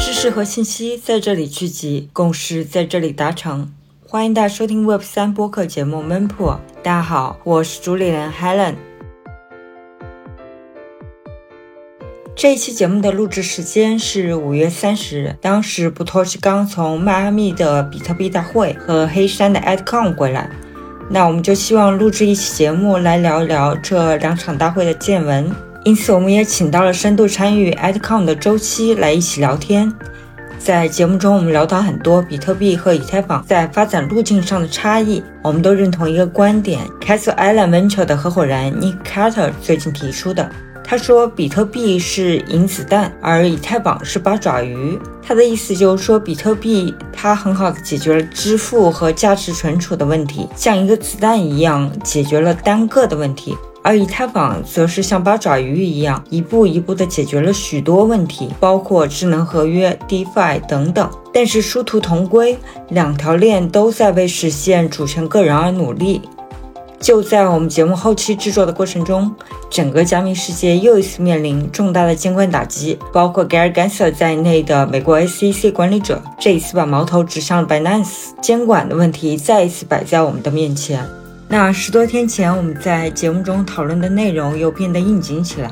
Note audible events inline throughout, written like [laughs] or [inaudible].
知识和信息在这里聚集，共识在这里达成。欢迎大家收听 Web 三播客节目《m e m p o o》。大家好，我是主理人 Helen。这一期节目的录制时间是五月三十日，当时布托是刚从迈阿密的比特币大会和黑山的 AdCon 回来，那我们就希望录制一期节目来聊一聊这两场大会的见闻。因此，我们也请到了深度参与 AdCon 的周期来一起聊天。在节目中，我们聊到很多比特币和以太坊在发展路径上的差异。我们都认同一个观点：Castle Island Venture 的合伙人 Nick Carter 最近提出的。他说，比特币是银子弹，而以太坊是八爪鱼。他的意思就是说，比特币它很好的解决了支付和价值存储的问题，像一个子弹一样解决了单个的问题。而以太坊则是像八爪鱼一样，一步一步地解决了许多问题，包括智能合约、DeFi 等等。但是殊途同归，两条链都在为实现主权个人而努力。就在我们节目后期制作的过程中，整个加密世界又一次面临重大的监管打击，包括 Gary Gensler 在内的美国 SEC 管理者这一次把矛头指向了 Binance，监管的问题再一次摆在我们的面前。那十多天前，我们在节目中讨论的内容又变得应景起来。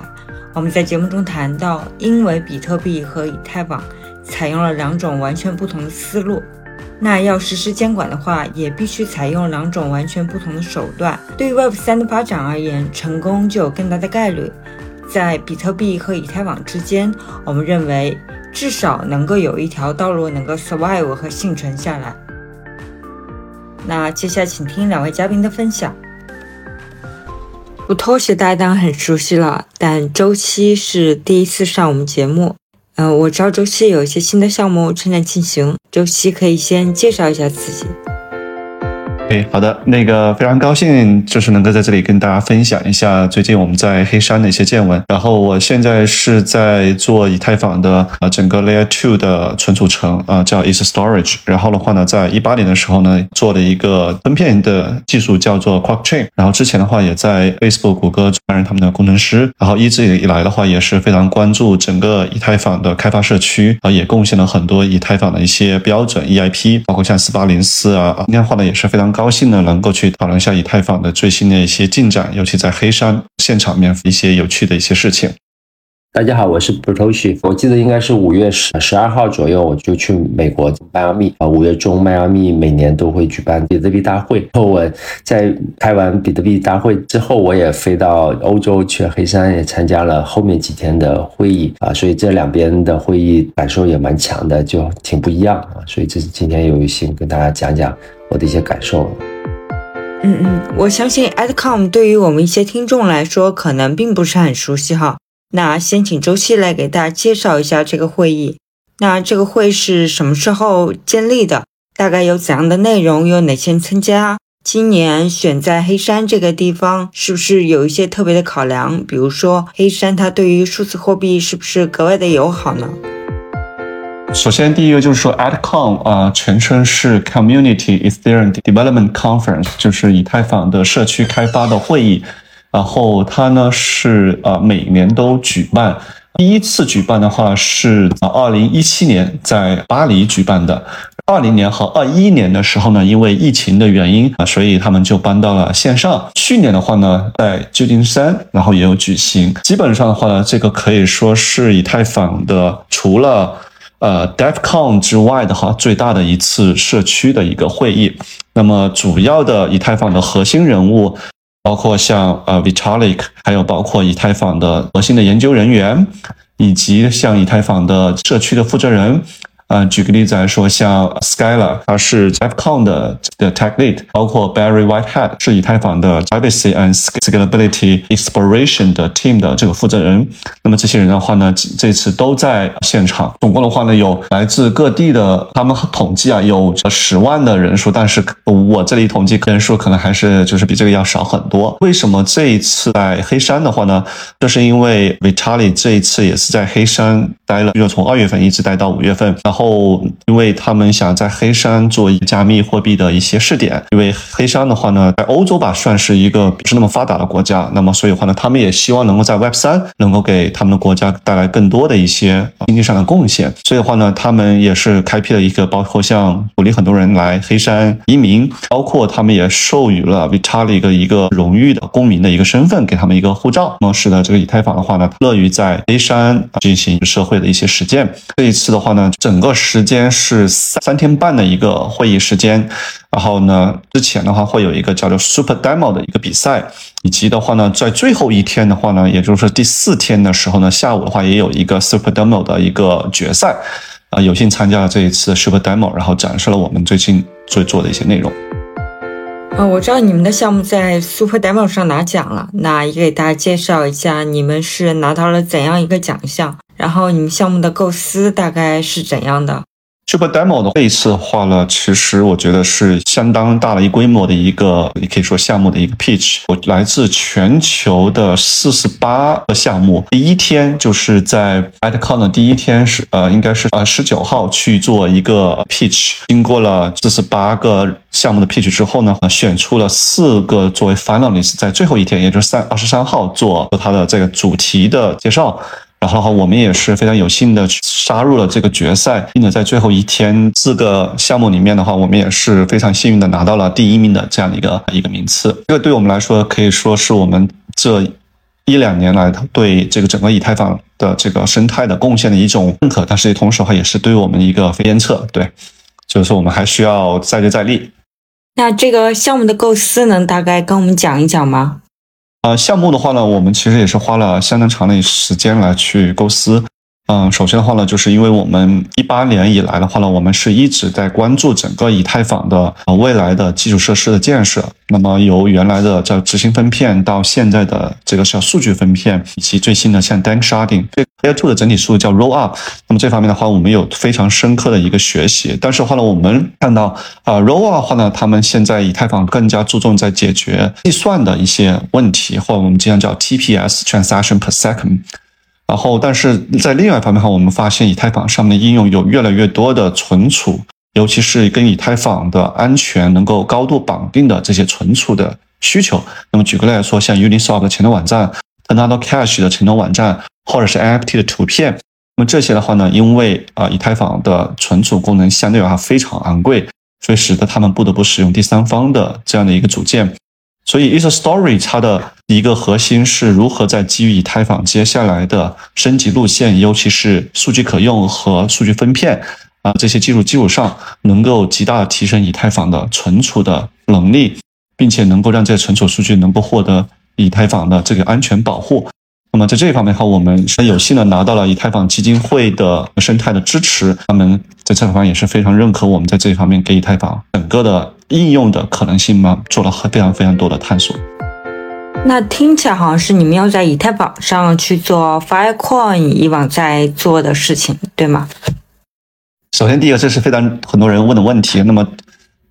我们在节目中谈到，因为比特币和以太坊采用了两种完全不同的思路，那要实施监管的话，也必须采用两种完全不同的手段。对于 Web 三的发展而言，成功就有更大的概率。在比特币和以太坊之间，我们认为至少能够有一条道路能够 survive 和幸存下来。那接下来请听两位嘉宾的分享。不偷鞋大家当然很熟悉了，但周期是第一次上我们节目。嗯，我知道周期有一些新的项目正在进行，周期可以先介绍一下自己。哎，好的，那个非常高兴，就是能够在这里跟大家分享一下最近我们在黑山的一些见闻。然后我现在是在做以太坊的呃整个 Layer Two 的存储层啊，叫 Is Storage。然后的话呢，在一八年的时候呢，做了一个分片的技术叫做 Quark Chain。然后之前的话也在 Facebook、谷歌担任他们的工程师。然后一直以来的话也是非常关注整个以太坊的开发社区啊，也贡献了很多以太坊的一些标准 EIP，包括像四八零四啊。今天的话呢也是非常。高兴呢，能够去讨论一下以太坊的最新的一些进展，尤其在黑山现场面一些有趣的一些事情。大家好，我是 b r t o s h i 我记得应该是五月十十二号左右，我就去美国迈阿密啊。五月中，迈阿密每年都会举办比特币大会。后我在开完比特币大会之后，我也飞到欧洲去黑山，也参加了后面几天的会议啊。所以这两边的会议感受也蛮强的，就挺不一样啊。所以这是今天有幸跟大家讲讲我的一些感受。嗯嗯，我相信 AdCom 对于我们一些听众来说，可能并不是很熟悉哈。那先请周期来给大家介绍一下这个会议。那这个会是什么时候建立的？大概有怎样的内容？有哪些人参加？今年选在黑山这个地方，是不是有一些特别的考量？比如说黑山它对于数字货币是不是格外的友好呢？首先，第一个就是说，AdCon 啊，全称是 Community Ethereum Development Conference，就是以太坊的社区开发的会议。然后它呢是呃每年都举办，第一次举办的话是啊二零一七年在巴黎举办的，二零年和二一年的时候呢，因为疫情的原因啊，所以他们就搬到了线上。去年的话呢，在旧金山，然后也有举行。基本上的话呢，这个可以说是以太坊的除了呃 DevCon 之外的哈最大的一次社区的一个会议。那么主要的以太坊的核心人物。包括像呃 Vitalik，还有包括以太坊的核心的研究人员，以及像以太坊的社区的负责人。呃，举个例子来说，像 Skylar，他是 DevCon 的的 Tech Lead，包括 Barry Whitehead 是以太坊的 Privacy and Scalability Exploration 的 Team 的这个负责人。那么这些人的话呢，这次都在现场。总共的话呢，有来自各地的，他们统计啊，有十万的人数。但是我这里统计人数可能还是就是比这个要少很多。为什么这一次在黑山的话呢？就是因为 Vitali 这一次也是在黑山待了，就从二月份一直待到五月份。然后，因为他们想在黑山做加密货币的一些试点，因为黑山的话呢，在欧洲吧算是一个不是那么发达的国家，那么所以话呢，他们也希望能够在 Web 三能够给他们的国家带来更多的一些经济上的贡献。所以的话呢，他们也是开辟了一个包括像鼓励很多人来黑山移民，包括他们也授予了 Vitalik 一个荣誉的公民的一个身份，给他们一个护照，那么使得这个以太坊的话呢，乐于在黑山进行社会的一些实践。这一次的话呢，整个时间是三天半的一个会议时间，然后呢，之前的话会有一个叫做 Super Demo 的一个比赛，以及的话呢，在最后一天的话呢，也就是第四天的时候呢，下午的话也有一个 Super Demo 的一个决赛，啊，有幸参加了这一次 Super Demo，然后展示了我们最近最做的一些内容。呃，我知道你们的项目在 Super Demo 上拿奖了，那也给大家介绍一下，你们是拿到了怎样一个奖项？然后你们项目的构思大概是怎样的？Super Demo 的这一次的话呢，其实我觉得是相当大的一规模的一个，你可以说项目的一个 pitch。我来自全球的四十八个项目，第一天就是在 AtCon 的第一天是呃，应该是呃十九号去做一个 pitch。经过了四十八个项目的 pitch 之后呢，选出了四个作为 finalist，在最后一天，也就是三二十三号做它的这个主题的介绍。然后的话，我们也是非常有幸的杀入了这个决赛，并且在最后一天四个项目里面的话，我们也是非常幸运的拿到了第一名的这样的一个一个名次。这个对我们来说可以说是我们这一两年来对这个整个以太坊的这个生态的贡献的一种认可，但是同时的话也是对我们一个鞭策。对，就是说我们还需要再接再厉。那这个项目的构思能大概跟我们讲一讲吗？呃，项目的话呢，我们其实也是花了相当长的时间来去构思。嗯，首先的话呢，就是因为我们一八年以来的话呢，我们是一直在关注整个以太坊的呃未来的基础设施的建设。那么由原来的叫执行分片到现在的这个叫数据分片，以及最新的像 Dank Sharding，这 Layer Two 的整体数据叫 Roll Up。那么这方面的话，我们有非常深刻的一个学习。但是的话呢，我们看到啊，Roll Up 的话呢，他们现在以太坊更加注重在解决计算的一些问题，或者我们经常叫 TPS Transaction Per Second。然后，但是在另外一方面哈，我们发现以太坊上面的应用有越来越多的存储，尤其是跟以太坊的安全能够高度绑定的这些存储的需求。那么举个例来说，像 Uniswap 的前端网站、Tornado Cash 的前端网站，或者是 NFT 的图片，那么这些的话呢，因为啊以太坊的存储功能相对而言非常昂贵，所以使得他们不得不使用第三方的这样的一个组件。所以 e t h e Story 它的一个核心是如何在基于以太坊接下来的升级路线，尤其是数据可用和数据分片啊这些技术基础上，能够极大的提升以太坊的存储的能力，并且能够让这些存储数据能够获得以太坊的这个安全保护。那么在这一方面的话，我们是有幸的拿到了以太坊基金会的生态的支持，他们在这方面也是非常认可我们在这一方面给以太坊整个的应用的可能性嘛，做了非常非常多的探索。那听起来好像是你们要在以太坊上去做 Filecoin 以往在做的事情，对吗？首先，第一个这是非常很多人问的问题。那么。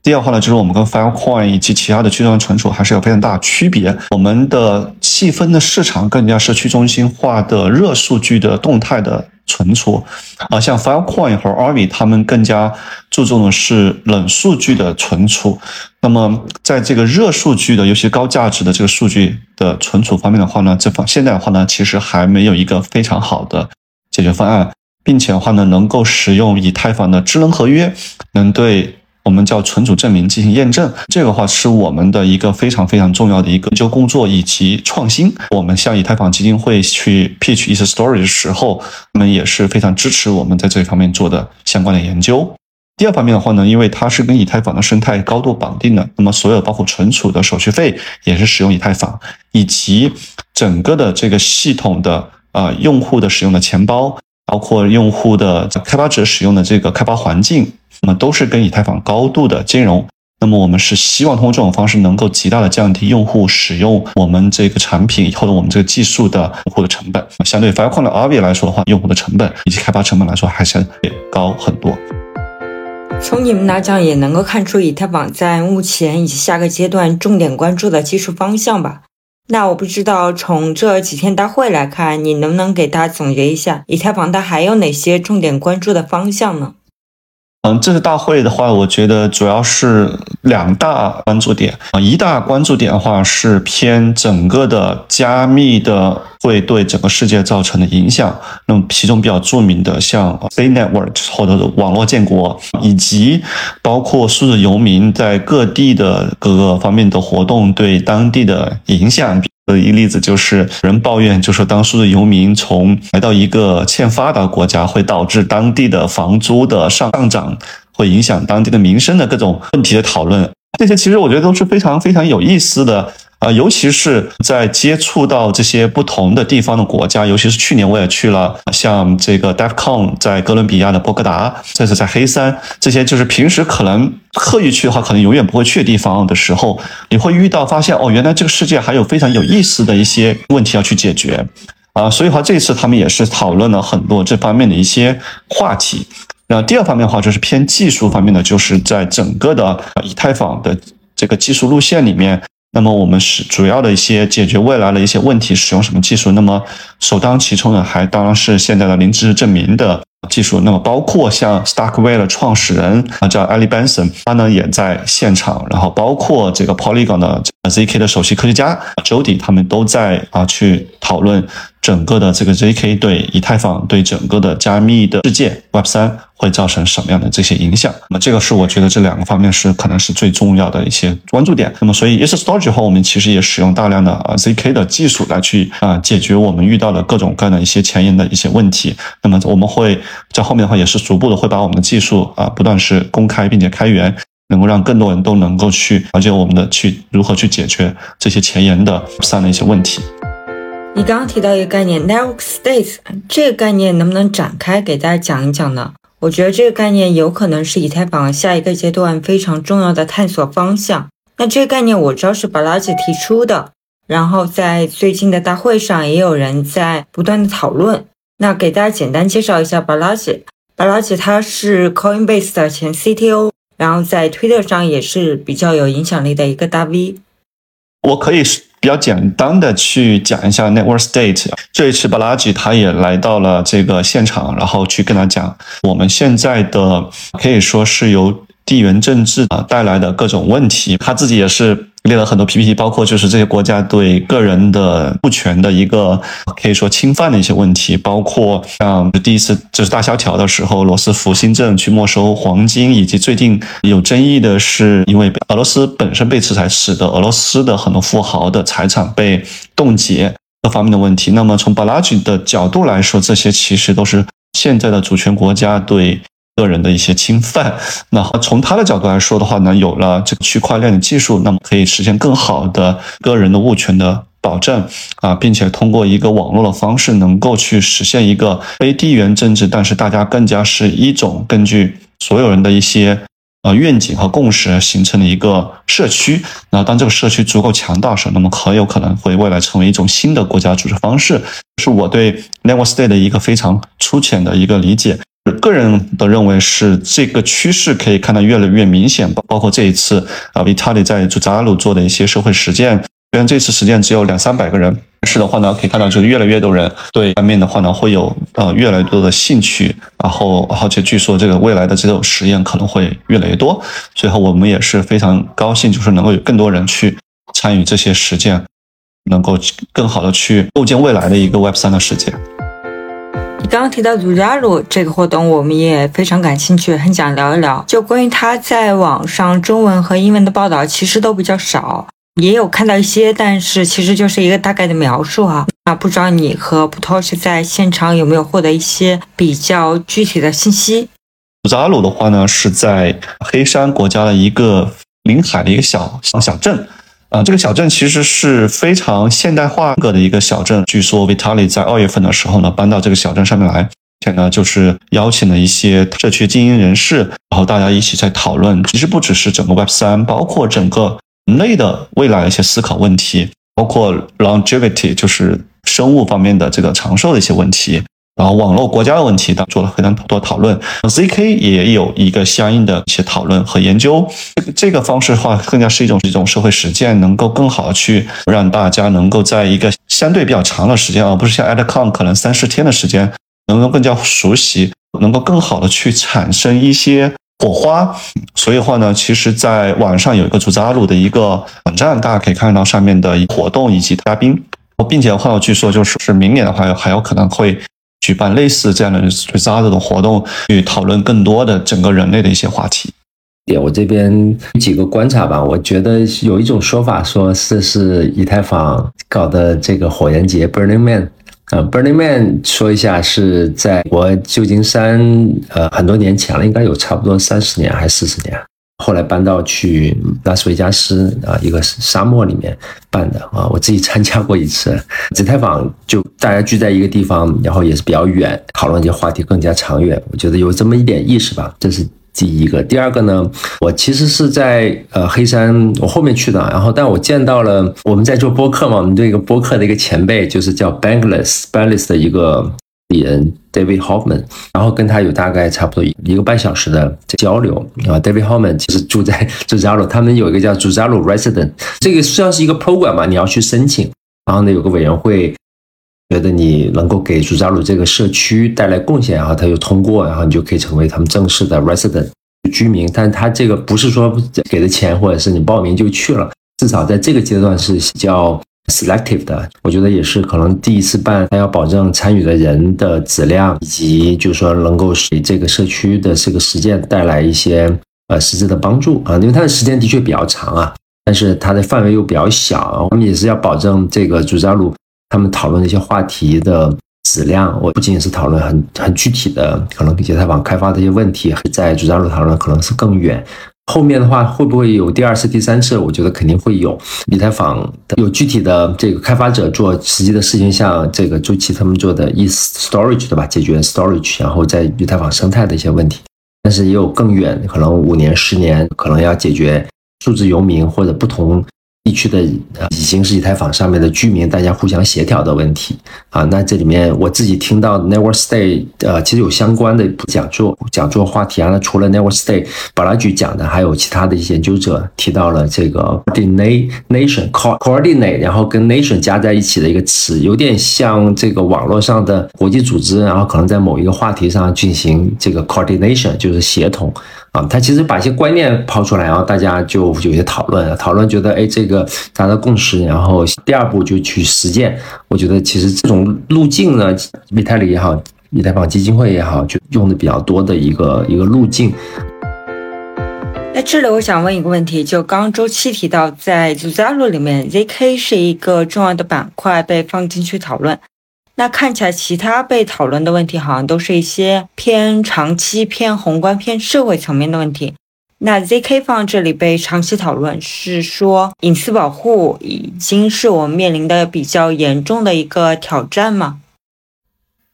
第二话呢，就是我们跟 Filecoin 以及其他的去中心存储还是有非常大的区别。我们的细分的市场更加是去中心化的热数据的动态的存储，啊，像 Filecoin 和 Army 他们更加注重的是冷数据的存储。那么在这个热数据的，尤其高价值的这个数据的存储方面的话呢，这方现在的话呢，其实还没有一个非常好的解决方案，并且的话呢，能够使用以太坊的智能合约，能对。我们叫存储证明进行验证，这个话是我们的一个非常非常重要的一个研究工作以及创新。我们向以太坊基金会去 pitch ETH Story 的时候，他们也是非常支持我们在这方面做的相关的研究。第二方面的话呢，因为它是跟以太坊的生态高度绑定的，那么所有包括存储的手续费也是使用以太坊，以及整个的这个系统的呃用户的使用的钱包，包括用户的开发者使用的这个开发环境。那么都是跟以太坊高度的兼容。那么我们是希望通过这种方式，能够极大的降低用户使用我们这个产品或者我们这个技术的用户的成本。相对 Filecoin 的 a r v 来说的话，用户的成本以及开发成本来说，还是得高很多。从你们来讲也能够看出，以太坊在目前以及下个阶段重点关注的技术方向吧？那我不知道从这几天大会来看，你能不能给大家总结一下，以太坊它还有哪些重点关注的方向呢？嗯，这次大会的话，我觉得主要是两大关注点啊。一大关注点的话是偏整个的加密的会对整个世界造成的影响。那么其中比较著名的像 C Network 或者是网络建国，以及包括数字游民在各地的各个方面的活动对当地的影响。的一例子就是人抱怨，就说当初的游民从来到一个欠发达国家，会导致当地的房租的上上涨，会影响当地的民生的各种问题的讨论。这些其实我觉得都是非常非常有意思的。啊，尤其是在接触到这些不同的地方的国家，尤其是去年我也去了，像这个 DevCon 在哥伦比亚的波哥达，这次在黑山，这些就是平时可能刻意去的话，可能永远不会去的地方的时候，你会遇到发现哦，原来这个世界还有非常有意思的一些问题要去解决啊，所以话这次他们也是讨论了很多这方面的一些话题。那第二方面的话，就是偏技术方面的，就是在整个的以太坊的这个技术路线里面。那么我们是主要的一些解决未来的一些问题，使用什么技术？那么首当其冲的还当然是现在的零知识证明的技术。那么包括像 Starkware 的创始人啊叫 Ali Benson，他呢也在现场。然后包括这个 Polygon 的 ZK 的首席科学家 Jody，他们都在啊去讨论。整个的这个 ZK 对以太坊对整个的加密的世界 Web 三会造成什么样的这些影响？那么这个是我觉得这两个方面是可能是最重要的一些关注点。那么所以 ETH Storage 后，我们其实也使用大量的啊 ZK 的技术来去啊解决我们遇到的各种各样的一些前沿的一些问题。那么我们会在后面的话也是逐步的会把我们的技术啊不断是公开并且开源，能够让更多人都能够去了解我们的去如何去解决这些前沿的上的一些问题。你刚刚提到一个概念 network states，这个概念能不能展开给大家讲一讲呢？我觉得这个概念有可能是以太坊下一个阶段非常重要的探索方向。那这个概念我知道是巴拉姐提出的，然后在最近的大会上也有人在不断的讨论。那给大家简单介绍一下巴拉吉。巴拉姐他是 Coinbase 的前 CTO，然后在推特上也是比较有影响力的一个大 V。我可以比较简单的去讲一下 Network State。这一次巴拉吉他也来到了这个现场，然后去跟他讲我们现在的可以说是由地缘政治啊带来的各种问题。他自己也是。列了很多 PPT，包括就是这些国家对个人的物权的一个可以说侵犯的一些问题，包括像第一次就是大萧条的时候，罗斯福新政去没收黄金，以及最近有争议的是，因为俄罗斯本身被制裁，使得俄罗斯的很多富豪的财产被冻结各方面的问题。那么从 b a l a g 的角度来说，这些其实都是现在的主权国家对。个人的一些侵犯，[laughs] 那从他的角度来说的话呢，有了这个区块链的技术，那么可以实现更好的个人的物权的保证啊，并且通过一个网络的方式，能够去实现一个非地缘政治，但是大家更加是一种根据所有人的一些呃愿景和共识形成的一个社区。那当这个社区足够强大时，那么很有可能会未来成为一种新的国家组织方式。是我对 Network State 的一个非常粗浅的一个理解。个人的认为是这个趋势可以看到越来越明显，包包括这一次啊，Vitali 在朱扎鲁做的一些社会实践，虽然这次实践只有两三百个人，但是的话呢，可以看到就是越来越多人对方面的话呢会有呃越来越多的兴趣，然后而且据说这个未来的这种实验可能会越来越多，最后我们也是非常高兴，就是能够有更多人去参与这些实践，能够更好的去构建未来的一个 Web 三的世界。你刚刚提到祖扎鲁这个活动，我们也非常感兴趣，很想聊一聊。就关于他在网上中文和英文的报道，其实都比较少，也有看到一些，但是其实就是一个大概的描述哈。那不知道你和普托是在现场有没有获得一些比较具体的信息？祖扎鲁的话呢，是在黑山国家的一个临海的一个小小小镇。啊，这个小镇其实是非常现代化格的一个小镇。据说 Vitali 在二月份的时候呢，搬到这个小镇上面来，且呢就是邀请了一些社区精英人士，然后大家一起在讨论。其实不只是整个 Web 三，包括整个人类的未来一些思考问题，包括 longevity，就是生物方面的这个长寿的一些问题。然后网络国家的问题，当做了非常多讨论。ZK 也有一个相应的一些讨论和研究。这个这个方式的话，更加是一种一种社会实践，能够更好的去让大家能够在一个相对比较长的时间，而不是像 AdCon 可能三四天的时间，能够更加熟悉，能够更好的去产生一些火花。所以的话呢，其实在网上有一个主扎鲁的一个网站，大家可以看到上面的活动以及嘉宾，并且的话，据说就是是明年的话还有可能会举办类似这样的主扎鲁的活动，去讨论更多的整个人类的一些话题。点我这边几个观察吧，我觉得有一种说法说这是以太坊搞的这个火焰节 （Burning Man）。呃，Burning Man 说一下是在我旧金山，呃，很多年前了，应该有差不多三十年还是四十年，后来搬到去拉斯维加斯啊一个沙漠里面办的啊，我自己参加过一次。[laughs] 紫太坊就大家聚在一个地方，然后也是比较远，讨论这些话题更加长远，我觉得有这么一点意识吧，这是。第一个，第二个呢？我其实是在呃黑山，我后面去的。然后，但我见到了我们在做播客嘛，我们这个播客的一个前辈，就是叫 Bangless Bangless 的一个艺人 David Hoffman。然后跟他有大概差不多一个半小时的交流啊。David Hoffman 其实住在 [laughs] Zuzalo，他们有一个叫 Zuzalo Resident，这个算是一个 program 嘛，你要去申请。然后呢，有个委员会。觉得你能够给朱扎鲁这个社区带来贡献，然后他就通过，然后你就可以成为他们正式的 resident 居民。但他这个不是说给的钱，或者是你报名就去了，至少在这个阶段是比较 selective 的。我觉得也是可能第一次办，他要保证参与的人的质量，以及就是说能够给这个社区的这个实践带来一些呃实质的帮助啊，因为它的时间的确比较长啊，但是它的范围又比较小，我们也是要保证这个主扎鲁。他们讨论的一些话题的质量，我不仅仅是讨论很很具体的，可能以太坊开发的一些问题，在主张路讨论可能是更远。后面的话会不会有第二次、第三次？我觉得肯定会有。以太坊有具体的这个开发者做实际的事情，像这个周琦他们做的 e storage 对吧？解决 storage，然后在以太坊生态的一些问题。但是也有更远，可能五年、十年，可能要解决数字游民或者不同。地区的呃，已经是以太坊上面的居民，大家互相协调的问题啊。那这里面我自己听到 Never Stay，呃，其实有相关的讲座，讲座话题啊。那除了 Never Stay，巴拉举讲的，还有其他的一些研究者提到了这个 coordination coordinate，然后跟 nation 加在一起的一个词，有点像这个网络上的国际组织，然后可能在某一个话题上进行这个 coordination，就是协同。啊，他其实把一些观念抛出来，然后大家就有些讨论，讨论觉得，哎，这个达到共识，然后第二步就去实践。我觉得其实这种路径呢，以太里也好，以太坊基金会也好，就用的比较多的一个一个路径。那这里我想问一个问题，就刚刚周期提到，在 Zuzalo 里面，ZK 是一个重要的板块被放进去讨论。那看起来，其他被讨论的问题好像都是一些偏长期、偏宏观、偏社会层面的问题。那 ZK 放这里被长期讨论，是说隐私保护已经是我们面临的比较严重的一个挑战吗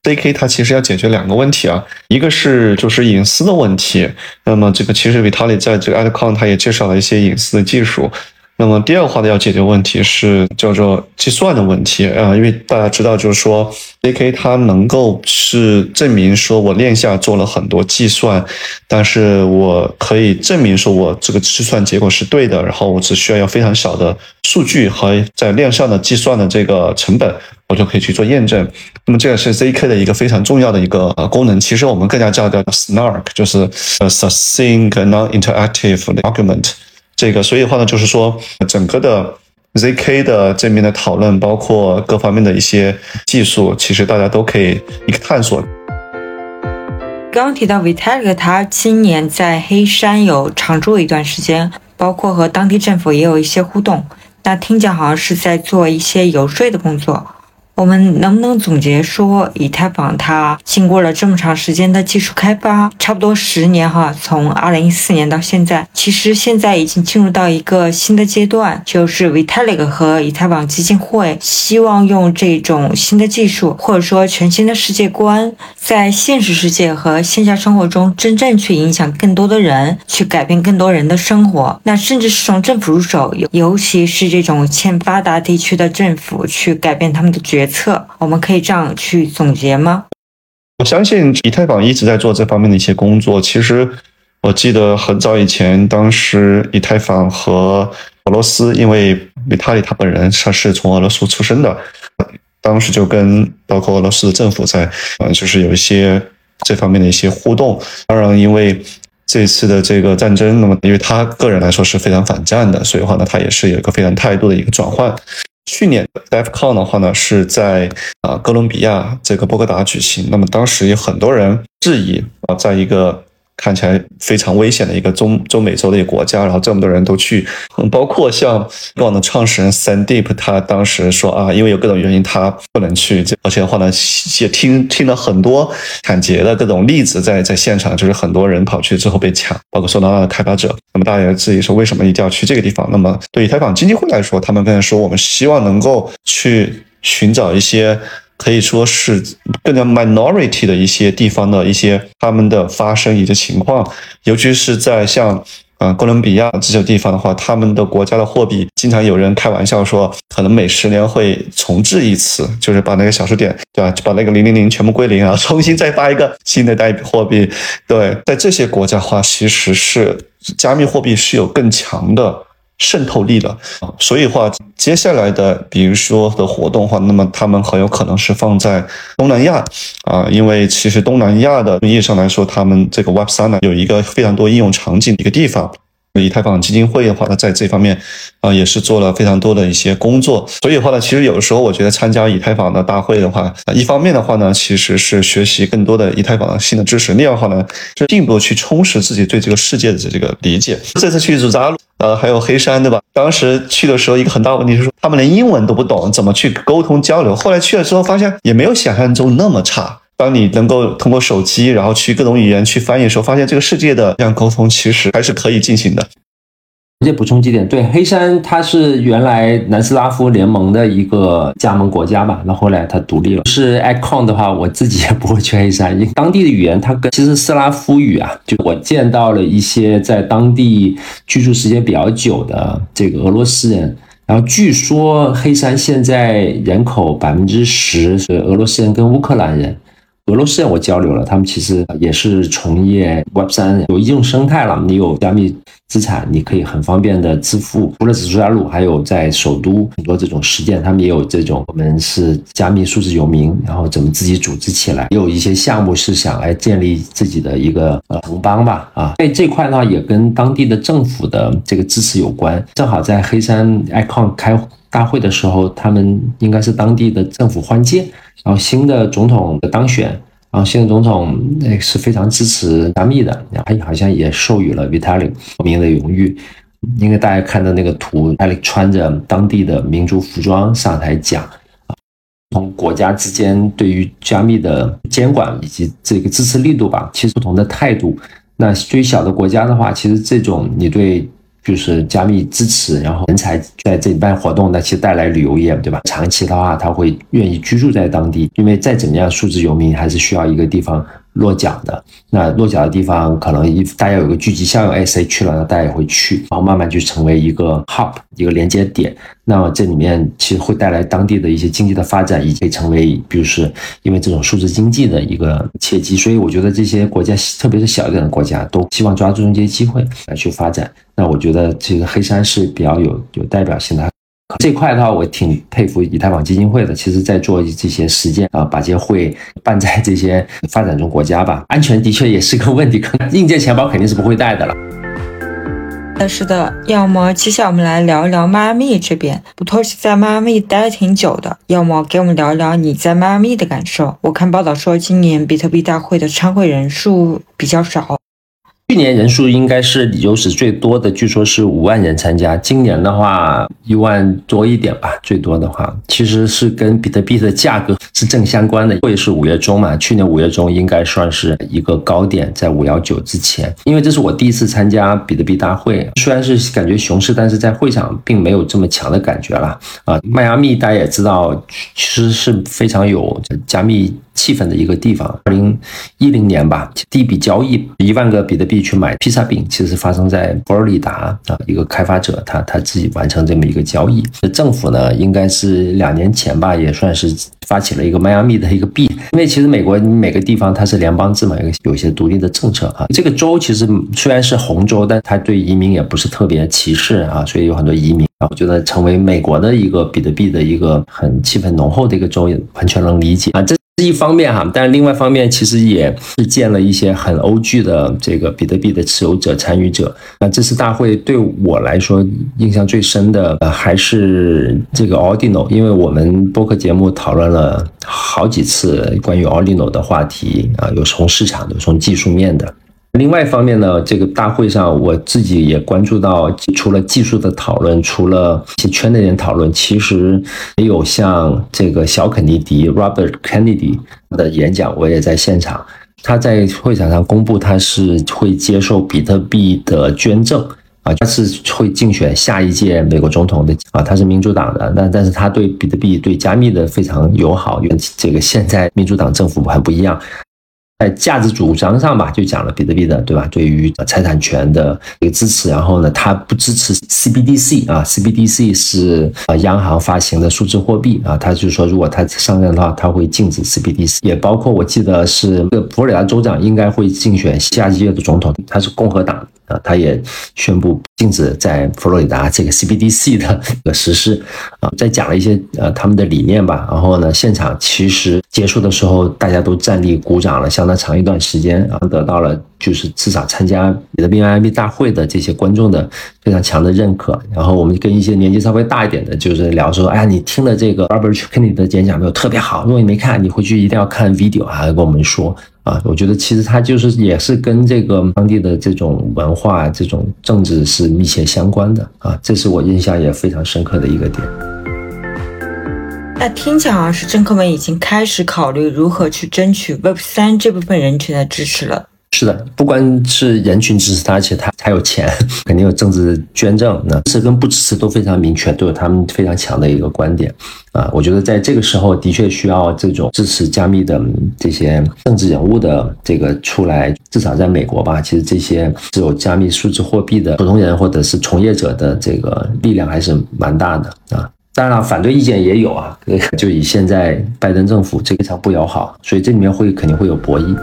？ZK 它其实要解决两个问题啊，一个是就是隐私的问题。那么这个其实 Vitalik 在这个 a d c o n 他也介绍了一些隐私的技术。那么第二话的要解决问题是叫做计算的问题啊，因为大家知道，就是说 ZK 它能够是证明说我链下做了很多计算，但是我可以证明说我这个计算结果是对的，然后我只需要要非常小的数据和在链上的计算的这个成本，我就可以去做验证。那么这也是 ZK 的一个非常重要的一个功能。其实我们更加叫叫 Snark，就是呃 Succinct Non-Interactive Argument。这个，所以的话呢，就是说，整个的 ZK 的这边的讨论，包括各方面的一些技术，其实大家都可以一个探索。刚刚提到 Vitalik，他今年在黑山有常住一段时间，包括和当地政府也有一些互动。那听讲好像是在做一些游说的工作。我们能不能总结说，以太坊它经过了这么长时间的技术开发，差不多十年哈，从二零一四年到现在，其实现在已经进入到一个新的阶段，就是 Vitalik 和以太坊基金会希望用这种新的技术，或者说全新的世界观，在现实世界和线下生活中真正去影响更多的人，去改变更多人的生活。那甚至是从政府入手，尤其是这种欠发达地区的政府，去改变他们的决。决策，我们可以这样去总结吗？我相信以太坊一直在做这方面的一些工作。其实我记得很早以前，当时以太坊和俄罗斯，因为维塔利他本人他是从俄罗斯出生的，当时就跟包括俄罗斯的政府在，呃，就是有一些这方面的一些互动。当然，因为这次的这个战争，那么因为他个人来说是非常反战的，所以的话呢，他也是有一个非常态度的一个转换。去年 DefCon 的话呢，是在啊哥伦比亚这个波哥达举行，那么当时有很多人质疑啊，在一个。看起来非常危险的一个中中美洲的一个国家，然后这么多人都去，包括像网的创始人 Sandeep，他当时说啊，因为有各种原因他不能去，而且的话呢，也听听了很多抢劫的各种例子，在在现场，就是很多人跑去之后被抢，包括说到的开发者，那么大家自己说为什么一定要去这个地方？那么对以太坊基金会来说，他们跟人说，我们希望能够去寻找一些。可以说是更加 minority 的一些地方的一些他们的发生以及情况，尤其是在像呃哥伦比亚这些地方的话，他们的国家的货币经常有人开玩笑说，可能每十年会重置一次，就是把那个小数点对吧，就把那个零零零全部归零啊，重新再发一个新的代币货币。对，在这些国家的话，其实是加密货币是有更强的。渗透力了啊，所以话接下来的，比如说的活动话，那么他们很有可能是放在东南亚啊，因为其实东南亚的意义上来说，他们这个 Web 三呢有一个非常多应用场景的一个地方。以太坊基金会的话呢，在这方面啊也是做了非常多的一些工作。所以的话呢，其实有的时候我觉得参加以太坊的大会的话，一方面的话呢，其实是学习更多的以太坊的新的知识；那样的话呢，就进一步去充实自己对这个世界的这个理解。这次去祖扎鲁，呃，还有黑山，对吧？当时去的时候，一个很大问题是说，他们连英文都不懂，怎么去沟通交流？后来去了之后，发现也没有想象中那么差。当你能够通过手机，然后去各种语言去翻译的时候，发现这个世界的这样沟通其实还是可以进行的。再补充几点，对黑山，它是原来南斯拉夫联盟的一个加盟国家吧，那后来它独立了。是 icon 的话，我自己也不会去黑山，因为当地的语言它跟其实斯拉夫语啊，就我见到了一些在当地居住时间比较久的这个俄罗斯人，然后据说黑山现在人口百分之十是俄罗斯人跟乌克兰人。俄罗斯人我交流了，他们其实也是从业 Web 三，有一种生态了。你有加密资产，你可以很方便的支付。除了紫苏加路，还有在首都很多这种实践，他们也有这种。我们是加密数字游民，然后怎么自己组织起来？也有一些项目是想来建立自己的一个呃城邦吧。啊，所以这块的话也跟当地的政府的这个支持有关。正好在黑山 Icon 开大会的时候，他们应该是当地的政府换届。然后新的总统的当选，然后新的总统那是非常支持加密的，然后好像也授予了 Vitalik 名的荣誉。应该大家看到那个图他穿着当地的民族服装上台讲啊，从国家之间对于加密的监管以及这个支持力度吧，其实不同的态度。那对于小的国家的话，其实这种你对。就是加密支持，然后人才在这里办活动，那其实带来旅游业，对吧？长期的话，他会愿意居住在当地，因为再怎么样，数字游民还是需要一个地方。落脚的那落脚的地方，可能一大家有个聚集效应，哎，谁去了，那大家也会去，然后慢慢就成为一个 hub，一个连接点。那么这里面其实会带来当地的一些经济的发展，以及成为，比如是因为这种数字经济的一个契机。所以我觉得这些国家，特别是小一点的国家，都希望抓住这些机会来去发展。那我觉得这个黑山是比较有有代表性的。这块的话，我挺佩服以太坊基金会的。其实，在做这些实践啊，把这些会办在这些发展中国家吧，安全的确也是个问题。可能硬件钱包肯定是不会带的了。呃，是的。要么接下来我们来聊一聊迈阿密这边。不托是在迈阿密待了挺久的，要么给我们聊一聊你在迈阿密的感受。我看报道说，今年比特币大会的参会人数比较少。去年人数应该是里州史最多的，据说是五万人参加。今年的话，一万多一点吧，最多的话，其实是跟比特币的价格是正相关的。会是五月中嘛？去年五月中应该算是一个高点，在五幺九之前。因为这是我第一次参加比特币大会，虽然是感觉熊市，但是在会场并没有这么强的感觉了。啊，迈阿密大家也知道，其实是非常有加密。气氛的一个地方。二零一零年吧，第一笔交易一万个比特币去买披萨饼，其实发生在佛罗里达啊，一个开发者他他自己完成这么一个交易。政府呢，应该是两年前吧，也算是发起了一个迈阿密的一个币，因为其实美国每个地方它是联邦制嘛，有有些独立的政策啊。这个州其实虽然是红州，但它对移民也不是特别歧视啊，所以有很多移民。我觉得成为美国的一个比特币的一个很气氛浓厚的一个州，也完全能理解啊。这一方面哈，但另外一方面其实也是见了一些很欧剧的这个比特币的持有者、参与者。那这次大会对我来说印象最深的，呃，还是这个 Ordino，因为我们播客节目讨论了好几次关于 Ordino 的话题啊，有从市场的，从技术面的。另外一方面呢，这个大会上我自己也关注到，除了技术的讨论，除了一些圈内人讨论，其实也有像这个小肯尼迪 （Robert Kennedy） 的演讲，我也在现场。他在会场上公布，他是会接受比特币的捐赠啊，他是会竞选下一届美国总统的啊，他是民主党的，但但是他对比特币、对加密的非常友好，跟这个现在民主党政府很不一样。在价值主张上吧，就讲了比特币的，对吧？对于财产权的一个支持，然后呢，它不支持 CBDC 啊，CBDC 是啊央行发行的数字货币啊，他就说如果他上任的话，他会禁止 CBDC，也包括我记得是佛罗里达州长应该会竞选下一届的总统，他是共和党。啊，他也宣布禁止在佛罗里达这个 CBDC 的一个实施啊，再讲了一些呃他们的理念吧。然后呢，现场其实结束的时候，大家都站立鼓掌了相当长一段时间，然后得到了就是至少参加比特币 IB 大会的这些观众的非常强的认可。然后我们跟一些年纪稍微大一点的，就是聊说，哎，你听了这个 Robert Kennedy 的演讲没有？特别好，如果你没看，你回去一定要看 video 啊，跟我们说。啊，我觉得其实它就是也是跟这个当地的这种文化、这种政治是密切相关的啊，这是我印象也非常深刻的一个点。那听起来好像是政客们已经开始考虑如何去争取 Web 三这部分人群的支持了。是的，不光是人群支持他，而且他还有钱，[laughs] 肯定有政治捐赠。那支持跟不支持都非常明确，都有他们非常强的一个观点。啊，我觉得在这个时候的确需要这种支持加密的这些政治人物的这个出来。至少在美国吧，其实这些持有加密数字货币的普通人或者是从业者的这个力量还是蛮大的啊。当然了，反对意见也有啊，[laughs] 就以现在拜登政府这非常不友好，所以这里面会肯定会有博弈。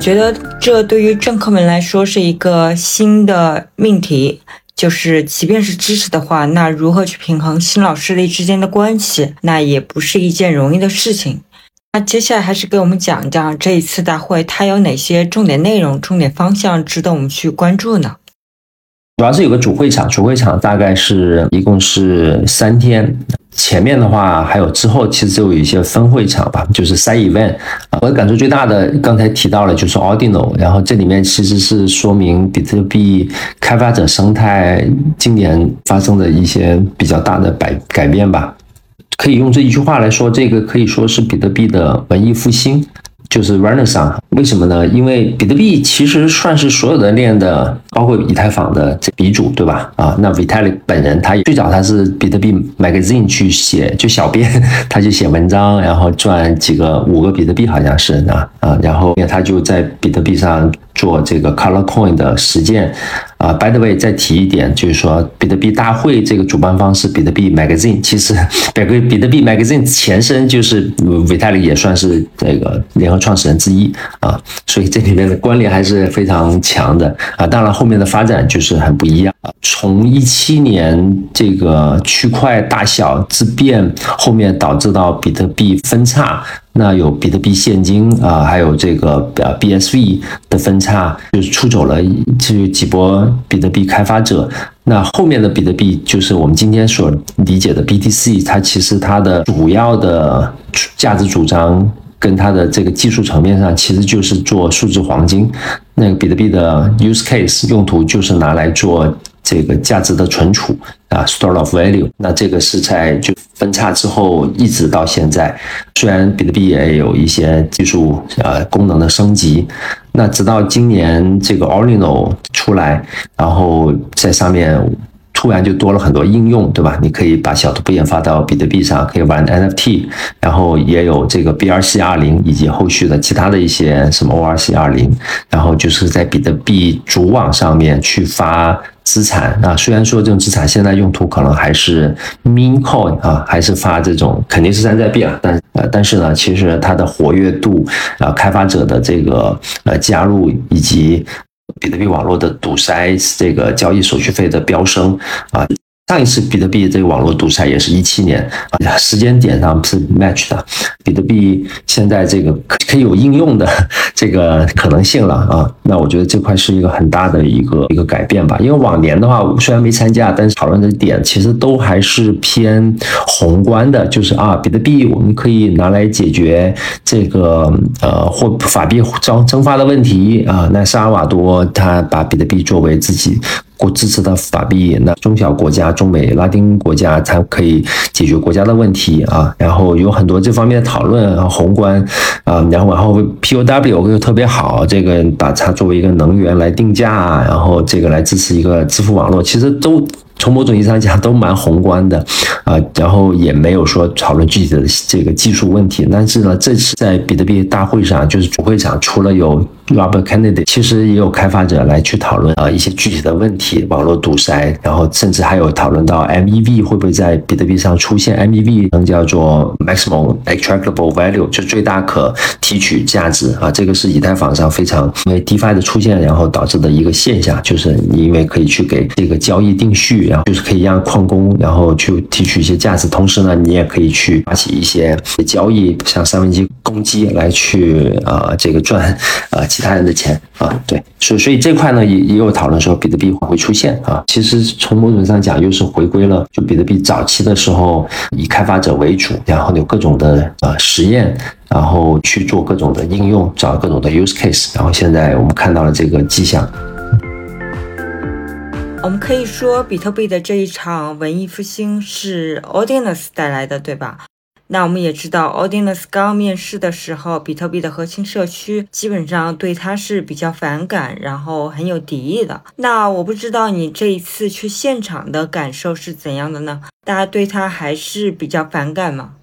觉得这对于政客们来说是一个新的命题，就是即便是支持的话，那如何去平衡新老势力之间的关系，那也不是一件容易的事情。那接下来还是给我们讲讲这一次大会它有哪些重点内容、重点方向值得我们去关注呢？主要是有个主会场，主会场大概是一共是三天。前面的话还有之后，其实就有一些分会场吧，就是 side event。我的感触最大的，刚才提到了就是 Ordino，然后这里面其实是说明比特币开发者生态今年发生的一些比较大的改改变吧。可以用这一句话来说，这个可以说是比特币的文艺复兴。就是 Renaissance，为什么呢？因为比特币其实算是所有的链的，包括以太坊的这鼻祖，对吧？啊，那 Vitalik 本人他最早他是比特币 Magazine 去写，就小编，[laughs] 他就写文章，然后赚几个五个比特币好像是啊啊，然后他就在比特币上。做这个 Color Coin 的实践啊，By the way，再提一点，就是说比特币大会这个主办方是比特币 Magazine，其实比特比特币 Magazine 前身就是 Vitalik 也算是这个联合创始人之一啊，所以这里面的关联还是非常强的啊。当然后面的发展就是很不一样啊。从一七年这个区块大小之变后面导致到比特币分叉。那有比特币现金啊，还有这个呃 BSV 的分叉，就是出走了这几波比特币开发者。那后面的比特币就是我们今天所理解的 BTC，它其实它的主要的价值主张跟它的这个技术层面上，其实就是做数字黄金。那个比特币的 use case 用途就是拿来做。这个价值的存储啊，store of value，那这个是在就分叉之后一直到现在，虽然比特币也有一些技术呃功能的升级，那直到今年这个 Ordinal 出来，然后在上面。突然就多了很多应用，对吧？你可以把小图片发到比特币上，可以玩 NFT，然后也有这个 BRC 二零以及后续的其他的一些什么 ORC 二零，然后就是在比特币主网上面去发资产啊。虽然说这种资产现在用途可能还是 Min Coin 啊，还是发这种肯定是山寨币了，但呃，但是呢，其实它的活跃度啊，开发者的这个呃加入以及比特币网络的堵塞，这个交易手续费的飙升啊，上一次比特币这个网络堵塞也是一七年啊，时间点上是 match 的。比特币现在这个可可以有应用的这个可能性了啊，那我觉得这块是一个很大的一个一个改变吧。因为往年的话，虽然没参加，但是讨论的点其实都还是偏宏观的，就是啊，比特币我们可以拿来解决这个呃或法币蒸蒸发的问题啊。那萨尔瓦多他把比特币作为自己。国支持的法币，那中小国家、中美拉丁国家才可以解决国家的问题啊。然后有很多这方面的讨论啊，宏观啊，然后然后 POW 又特别好，这个把它作为一个能源来定价，然后这个来支持一个支付网络，其实都。从某种意义上讲，都蛮宏观的，啊，然后也没有说讨论具体的这个技术问题。但是呢，这次在比特币大会上，就是主会场除了有 Robert Kennedy，其实也有开发者来去讨论啊一些具体的问题，网络堵塞，然后甚至还有讨论到 MEV 会不会在比特币上出现 MEV，能叫做 Maximum Extractable Value，就最大可提取价值啊，这个是以太坊上非常因为 DeFi 的出现，然后导致的一个现象，就是你因为可以去给这个交易定序。然后就是可以让矿工，然后去提取一些价值，同时呢，你也可以去发起一些交易，像三分之一公积来去啊，这个赚啊其他人的钱啊，对，所所以这块呢也也有讨论说比特币会出现啊，其实从某种上讲又是回归了就比特币早期的时候以开发者为主，然后有各种的呃实验，然后去做各种的应用，找各种的 use case，然后现在我们看到了这个迹象。我们可以说，比特币的这一场文艺复兴是 Audinus 带来的，对吧？那我们也知道，Audinus 刚面试的时候，比特币的核心社区基本上对他是比较反感，然后很有敌意的。那我不知道你这一次去现场的感受是怎样的呢？大家对他还是比较反感吗？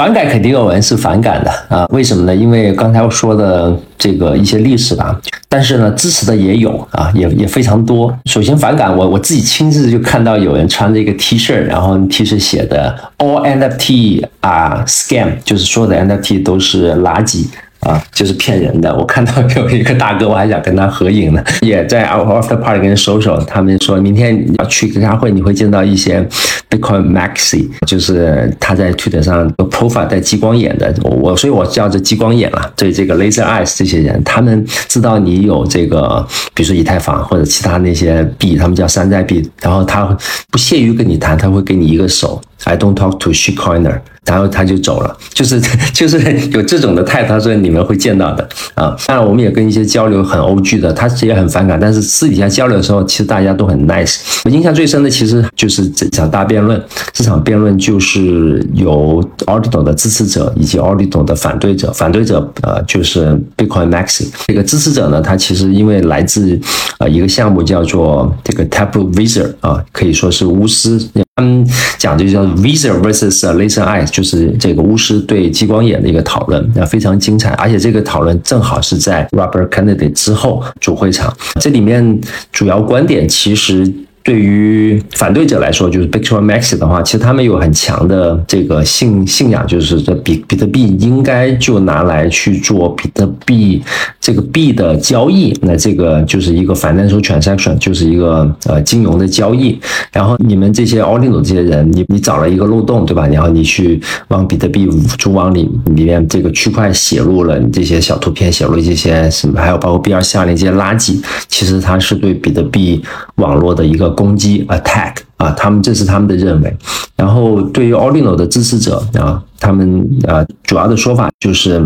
反感肯定有人是反感的啊，为什么呢？因为刚才我说的这个一些历史吧，但是呢，支持的也有啊，也也非常多。首先反感，我我自己亲自就看到有人穿着一个 T 恤，然后 T 恤写的 All NFT are scam，就是所有的 NFT 都是垃圾。啊，就是骗人的。我看到 [laughs] 有一个大哥，我还想跟他合影呢，也在 After Party 跟人收手。他们说明天要去开家会，你会见到一些 Bitcoin Maxi，就是他在 Twitter 上 profile 带激光眼的。我所以，我叫这激光眼了。对这个 Laser Eyes 这些人，他们知道你有这个，比如说以太坊或者其他那些币，他们叫山寨币，然后他不屑于跟你谈，他会给你一个手。I don't talk to shitcoiner，然后他就走了，就是就是有这种的态度，他说你们会见到的啊。当然，我们也跟一些交流很欧剧的，他其实也很反感，但是私底下交流的时候，其实大家都很 nice。我印象最深的其实就是这场大辩论，这场辩论就是有 Ordinal 的支持者以及 Ordinal 的反对者，反对者呃就是 Bitcoin Maxi，这个支持者呢，他其实因为来自呃一个项目叫做这个 Taproot Wizard 啊，可以说是巫师。他们讲的就叫 Visa versus Laser Eyes，就是这个巫师对激光眼的一个讨论，那非常精彩。而且这个讨论正好是在 Robert Kennedy 之后主会场，这里面主要观点其实。对于反对者来说，就是 Bitcoin Max 的话，其实他们有很强的这个信信仰，就是这比比特币应该就拿来去做比特币这个币的交易，那这个就是一个 financial transaction，就是一个呃金融的交易。然后你们这些 a u d i n o 这些人，你你找了一个漏洞，对吧？然后你去往比特币主网里里面这个区块写入了你这些小图片，写入这些什么，还有包括 B 二下链这些垃圾，其实它是对比特币网络的一个。攻击 attack 啊，他们这是他们的认为。然后对于 Ordinal 的支持者啊，他们啊主要的说法就是，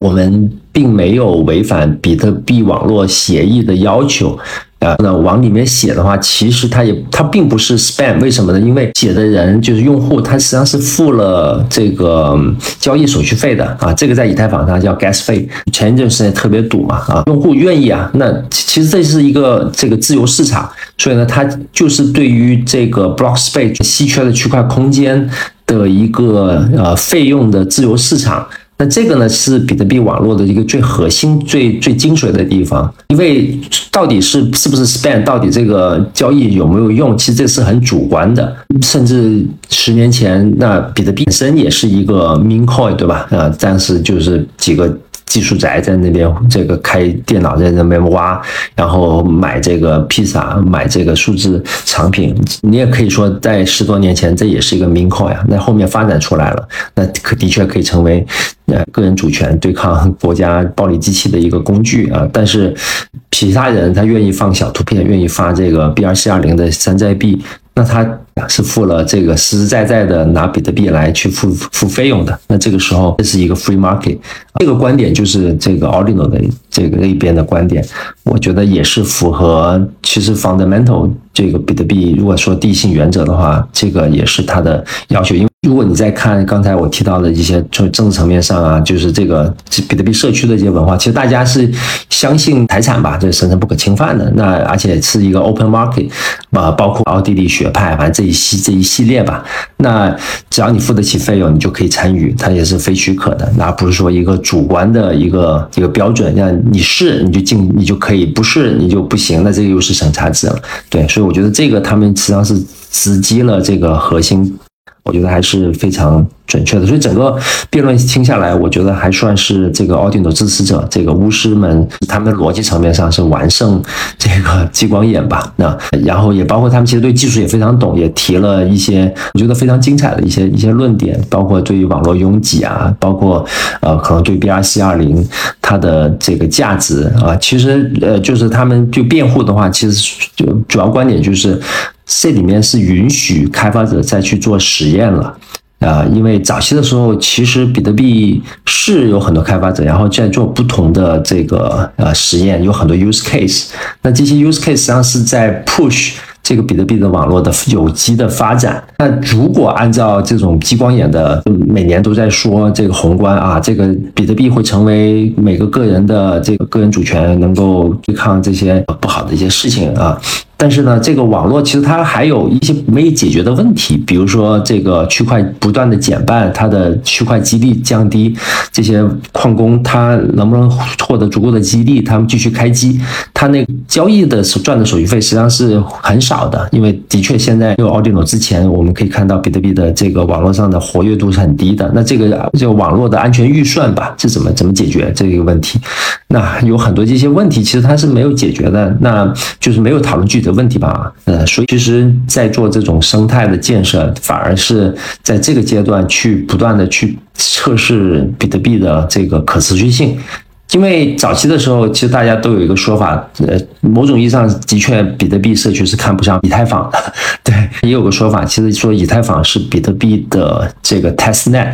我们并没有违反比特币网络协议的要求。啊，那往里面写的话，其实它也它并不是 spam，为什么呢？因为写的人就是用户，他实际上是付了这个交易手续费的啊，这个在以太坊上叫 gas 费。前一阵时间特别堵嘛啊，用户愿意啊，那其实这是一个这个自由市场，所以呢，它就是对于这个 block space 稀缺的区块空间的一个呃费用的自由市场。那这个呢是比特币网络的一个最核心、最最精髓的地方，因为到底是是不是 span，到底这个交易有没有用，其实这是很主观的。甚至十年前，那比特币本身也是一个 min coin，对吧？啊，但是就是几个。技术宅在那边这个开电脑在那边挖，然后买这个披萨，买这个数字产品。你也可以说，在十多年前这也是一个 min coin 啊，那后面发展出来了，那可的确可以成为呃个人主权对抗国家暴力机器的一个工具啊。但是其他人他愿意放小图片，愿意发这个 B R C 二零的山寨币。那他是付了这个实实在在的拿比特币来去付付费用的。那这个时候这是一个 free market，这个观点就是这个 Ordinal 的这个那边的观点，我觉得也是符合其实 fundamental 这个比特币如果说地性原则的话，这个也是它的要求，因为。如果你再看刚才我提到的一些从政治层面上啊，就是这个比特币社区的一些文化，其实大家是相信财产吧，这是神圣不可侵犯的。那而且是一个 open market，啊，包括奥地利学派，反正这一系这一系列吧。那只要你付得起费用，你就可以参与，它也是非许可的，那不是说一个主观的一个一个标准，让你是你就进你就可以，不是你就不行，那这个又是审查制了。对，所以我觉得这个他们实际上是直击了这个核心。我觉得还是非常准确的，所以整个辩论听下来，我觉得还算是这个 Audino 支持者，这个巫师们他们的逻辑层面上是完胜这个激光眼吧。那然后也包括他们其实对技术也非常懂，也提了一些我觉得非常精彩的一些一些论点，包括对于网络拥挤啊，包括呃可能对 BRC 二零它的这个价值啊，其实呃就是他们就辩护的话，其实就主要观点就是。这里面是允许开发者再去做实验了，啊，因为早期的时候，其实比特币是有很多开发者，然后在做不同的这个呃实验，有很多 use case。那这些 use case 实际上是在 push 这个比特币的网络的有机的发展。那如果按照这种激光眼的每年都在说这个宏观啊，这个比特币会成为每个个人的这个个人主权，能够对抗这些不好的一些事情啊。但是呢，这个网络其实它还有一些没解决的问题，比如说这个区块不断的减半，它的区块激励降低，这些矿工他能不能获得足够的激励，他们继续开机？他那交易的赚的手续费实际上是很少的，因为的确现在有 Audino 之前，我们可以看到比特币的这个网络上的活跃度是很低的。那这个这个网络的安全预算吧，是怎么怎么解决这个问题？那有很多这些问题其实它是没有解决的，那就是没有讨论具体。的问题吧，呃，所以其实，在做这种生态的建设，反而是在这个阶段去不断的去测试比特币的这个可持续性。因为早期的时候，其实大家都有一个说法，呃，某种意义上的确，比特币社区是看不上以太坊的。[laughs] 对，也有个说法，其实说以太坊是比特币的这个 test net。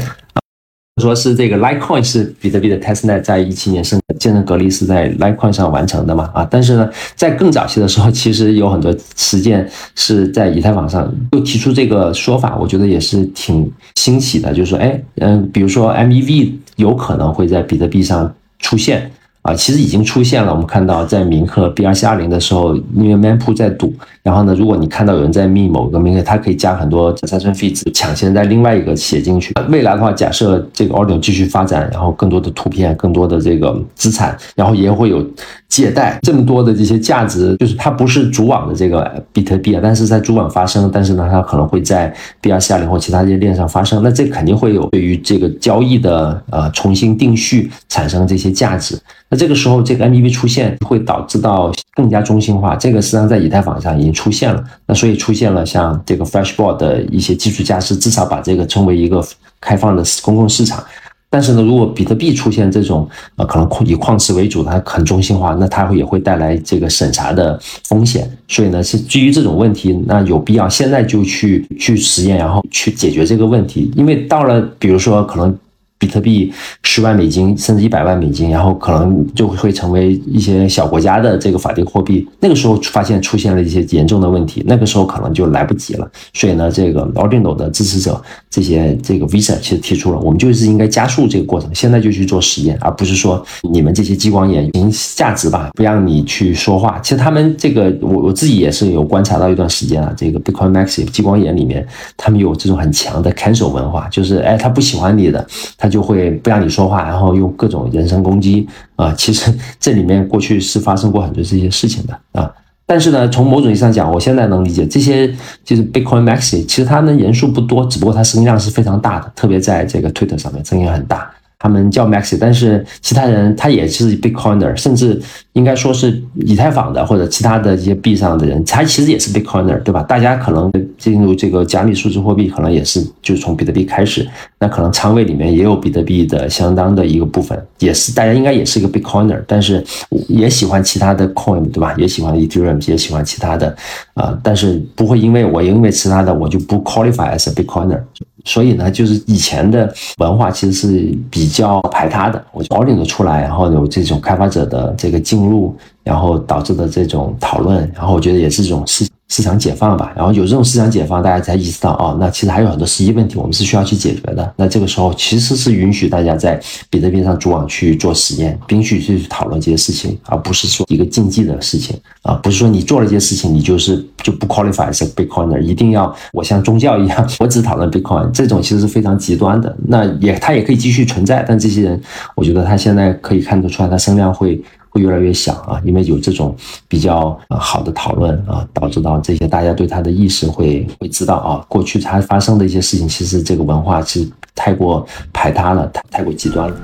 说是这个 Litecoin 是比特币的 testnet，在一七年生建成隔离是在 Litecoin 上完成的嘛？啊，但是呢，在更早期的时候，其实有很多实践是在以太坊上。又提出这个说法，我觉得也是挺新奇的，就是说，哎，嗯，比如说 MEV 有可能会在比特币上出现。啊，其实已经出现了。我们看到在铭刻 BRC 二零的时候，因为 Mempool 在赌，然后呢，如果你看到有人在密某个铭刻，它可以加很多三顺 fees，抢先在另外一个写进去。未来的话，假设这个 Ordinal 继续发展，然后更多的图片、更多的这个资产，然后也会有借贷这么多的这些价值，就是它不是主网的这个比特币啊，但是在主网发生，但是呢，它可能会在 BRC 二零或其他这些链上发生，那这肯定会有对于这个交易的呃重新定序产生这些价值。那这个时候，这个 MEV 出现会导致到更加中心化，这个实际上在以太坊上已经出现了。那所以出现了像这个 Flashboard 的一些技术家是至少把这个称为一个开放的公共市场。但是呢，如果比特币出现这种呃可能以矿池为主，它很中心化，那它会也会带来这个审查的风险。所以呢，是基于这种问题，那有必要现在就去去实验，然后去解决这个问题。因为到了比如说可能。比特币十万美金甚至一百万美金，然后可能就会成为一些小国家的这个法定货币。那个时候发现出现了一些严重的问题，那个时候可能就来不及了。所以呢，这个 Ordinal 的支持者这些这个 Visa 其实提出了，我们就是应该加速这个过程，现在就去做实验，而不是说你们这些激光眼凭价值吧，不让你去说话。其实他们这个我我自己也是有观察到一段时间啊，这个 Bitcoin Maxi 激光眼里面，他们有这种很强的 cancel 文化，就是哎他不喜欢你的，他。就会不让你说话，然后用各种人身攻击啊！[laughs] 其实这里面过去是发生过很多这些事情的啊。但是呢，从某种意义上讲，我现在能理解这些就是 Bitcoin Maxi，其实它的人数不多，只不过它声音量是非常大的，特别在这个 Twitter 上面声音很大他们叫 Maxi，但是其他人他也是 Bitcoiner，甚至应该说是以太坊的或者其他的一些币上的人，他其实也是 Bitcoiner，对吧？大家可能进入这个加密数字货币，可能也是就从比特币开始，那可能仓位里面也有比特币的相当的一个部分，也是大家应该也是一个 Bitcoiner，但是也喜欢其他的 Coin，对吧？也喜欢 Ethereum，也喜欢其他的啊，但是不会因为我因为其他的我就不 qualify as a Bitcoiner。所以呢，就是以前的文化其实是比较排他的，我保留的出来，然后有这种开发者的这个进入，然后导致的这种讨论，然后我觉得也是一种事市场解放吧。然后有这种市场解放，大家才意识到哦，那其实还有很多实际问题，我们是需要去解决的。那这个时候其实是允许大家在比特币上主网去做实验，允许去讨论这些事情，而不是说一个竞技的事情啊，不是说你做了这些事情，你就是就不 qualify as a Bitcoiner，一定要我像宗教一样，我只讨论 Bitcoin。这种其实是非常极端的，那也他也可以继续存在，但这些人，我觉得他现在可以看得出来，他声量会会越来越小啊，因为有这种比较好的讨论啊，导致到这些大家对他的意识会会知道啊，过去他发生的一些事情，其实这个文化是太过排他了，太太过极端了。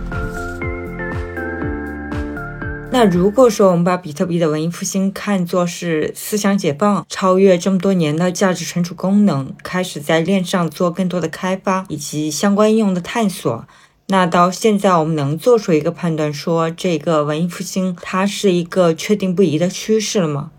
那如果说我们把比特币的文艺复兴看作是思想解放，超越这么多年的价值存储功能，开始在链上做更多的开发以及相关应用的探索，那到现在我们能做出一个判断，说这个文艺复兴它是一个确定不移的趋势了吗？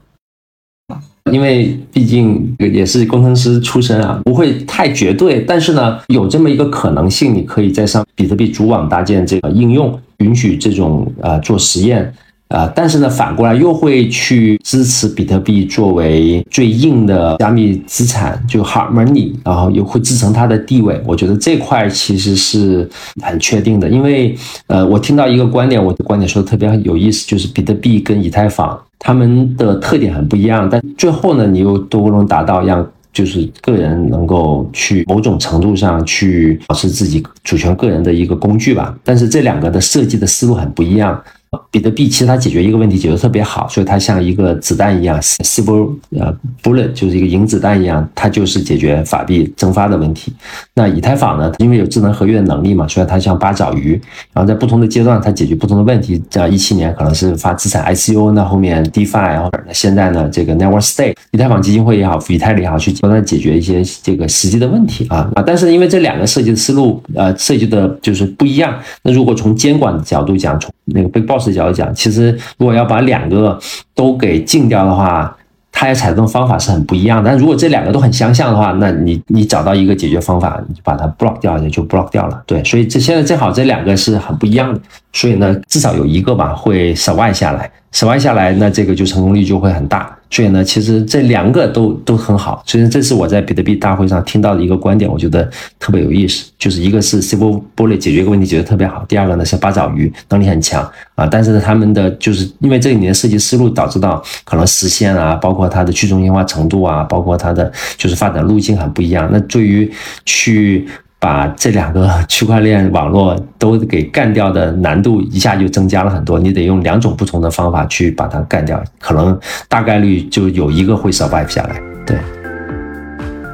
因为毕竟也是工程师出身啊，不会太绝对，但是呢，有这么一个可能性，你可以在上比特币主网搭建这个应用。允许这种呃做实验，啊，但是呢，反过来又会去支持比特币作为最硬的加密资产，就 hard money，然后又会支撑它的地位。我觉得这块其实是很确定的，因为呃，我听到一个观点，我的观点说的特别有意思，就是比特币跟以太坊它们的特点很不一样，但最后呢，你又都能达到让。就是个人能够去某种程度上去保持自己主权个人的一个工具吧，但是这两个的设计的思路很不一样。比特币其实它解决一个问题解决特别好，所以它像一个子弹一样，silver 呃 bullet 就是一个银子弹一样，它就是解决法币蒸发的问题。那以太坊呢，因为有智能合约的能力嘛，所以它像八爪鱼，然后在不同的阶段它解决不同的问题。像一七年可能是发资产 ICO，那后面 DeFi，然后那现在呢这个 Network State，以太坊基金会也好，以太也好，去不断解决一些这个实际的问题啊啊！但是因为这两个设计的思路呃设计的就是不一样，那如果从监管的角度讲，从那个 Big Boss 角度讲，其实如果要把两个都给禁掉的话，它要采用方法是很不一样的。但如果这两个都很相像的话，那你你找到一个解决方法，你就把它 block 掉，也就 block 掉了。对，所以这现在正好这两个是很不一样的，所以呢，至少有一个吧会 survive 下来，survive 下来，那这个就成功率就会很大。所以呢，其实这两个都都很好。所以这是我在比特币大会上听到的一个观点，我觉得特别有意思。就是一个是 Silver Bullet 解决一个问题解决特别好，第二个呢是八爪鱼能力很强啊。但是他们的就是因为这里面设计思路导致到可能实现啊，包括它的去中心化程度啊，包括它的就是发展路径很不一样。那对于去把这两个区块链网络都给干掉的难度一下就增加了很多，你得用两种不同的方法去把它干掉，可能大概率就有一个会 survive 下来。对，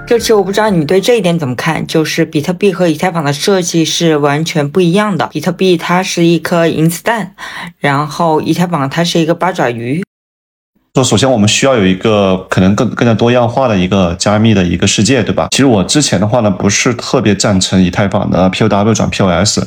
这期我不知道你对这一点怎么看，就是比特币和以太坊的设计是完全不一样的。比特币它是一颗银子弹，然后以太坊它是一个八爪鱼。说，首先我们需要有一个可能更更加多样化的一个加密的一个世界，对吧？其实我之前的话呢，不是特别赞成以太坊的 POW 转 POS，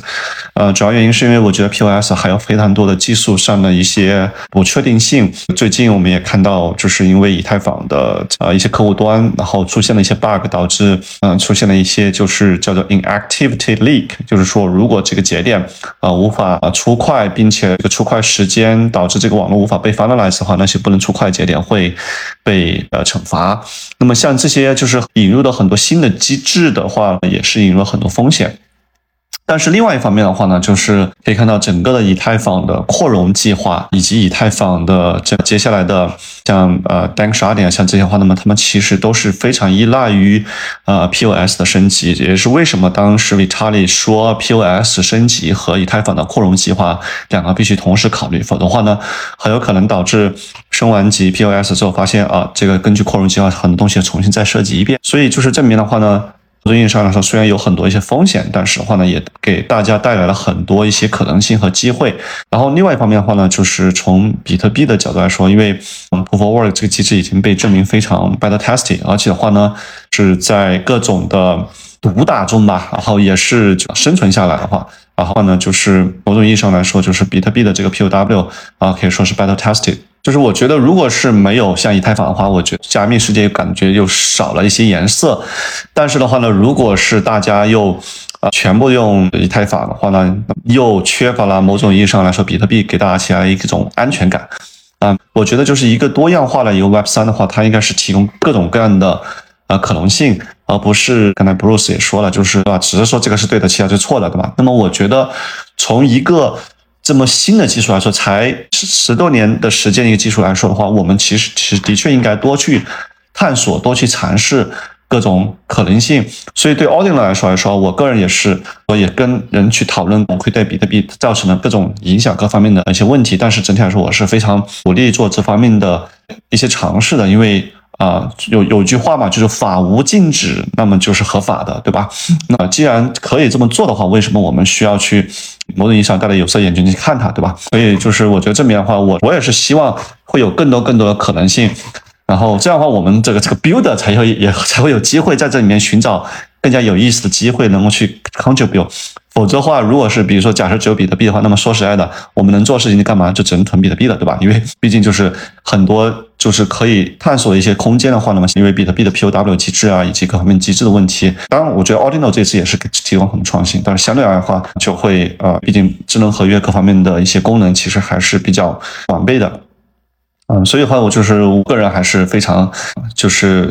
呃，主要原因是因为我觉得 POS 还有非常多的技术上的一些不确定性。最近我们也看到，就是因为以太坊的呃一些客户端，然后出现了一些 bug，导致嗯出现了一些就是叫做 inactivity leak，就是说如果这个节点啊无法出块，并且这个出块时间导致这个网络无法被 finalize 的话，那些不能出块。快节点会被呃惩罚。那么像这些就是引入的很多新的机制的话，也是引入了很多风险。但是另外一方面的话呢，就是可以看到整个的以太坊的扩容计划，以及以太坊的这接下来的像呃 Dank 十二点像这些话，那么他们其实都是非常依赖于呃 POS 的升级，也是为什么当时 Vitalik 说 POS 升级和以太坊的扩容计划两个必须同时考虑，否则的话呢，很有可能导致升完级 POS 之后发现啊，这个根据扩容计划很多东西要重新再设计一遍。所以就是证明的话呢。某种意义上来说，虽然有很多一些风险，但是的话呢，也给大家带来了很多一些可能性和机会。然后另外一方面的话呢，就是从比特币的角度来说，因为 Proof of Work 这个机制已经被证明非常 beta tested，而且的话呢，是在各种的毒打中吧，然后也是生存下来的话，然后呢，就是某种意义上来说，就是比特币的这个 POW 啊，可以说是 beta tested。就是我觉得，如果是没有像以太坊的话，我觉得加密世界感觉又少了一些颜色。但是的话呢，如果是大家又啊全部用以太坊的话呢，又缺乏了某种意义上来说，比特币给大家起来一种安全感。啊，我觉得就是一个多样化的一个 Web 三的话，它应该是提供各种各样的呃可能性，而不是刚才 Bruce 也说了，就是对吧？只是说这个是对的，其他是错的，对吧？那么我觉得从一个这么新的技术来说，才十十多年的时间一个技术来说的话，我们其实其实的确应该多去探索，多去尝试各种可能性。所以对 Ordinal 来说来说，我个人也是，我也跟人去讨论我会对比特币造成的各种影响各方面的一些问题。但是整体来说，我是非常鼓励做这方面的一些尝试的，因为。啊，有有句话嘛，就是法无禁止，那么就是合法的，对吧？那既然可以这么做的话，为什么我们需要去某种意义上戴着有色眼镜去看它，对吧？所以就是我觉得这边的话，我我也是希望会有更多更多的可能性，然后这样的话，我们这个这个 builder 才会也才会有机会在这里面寻找更加有意思的机会，能够去 contribute。否则的话，如果是比如说假设只有比特币的话，那么说实在的，我们能做事情就干嘛？就只能囤比特币了，对吧？因为毕竟就是很多就是可以探索一些空间的话，那么因为比特币的 POW 机制啊，以及各方面机制的问题，当然我觉得 Audino 这次也是提供很多创新，但是相对而言的话，就会呃，毕竟智能合约各方面的一些功能其实还是比较完备的，嗯，所以的话，我就是我个人还是非常就是。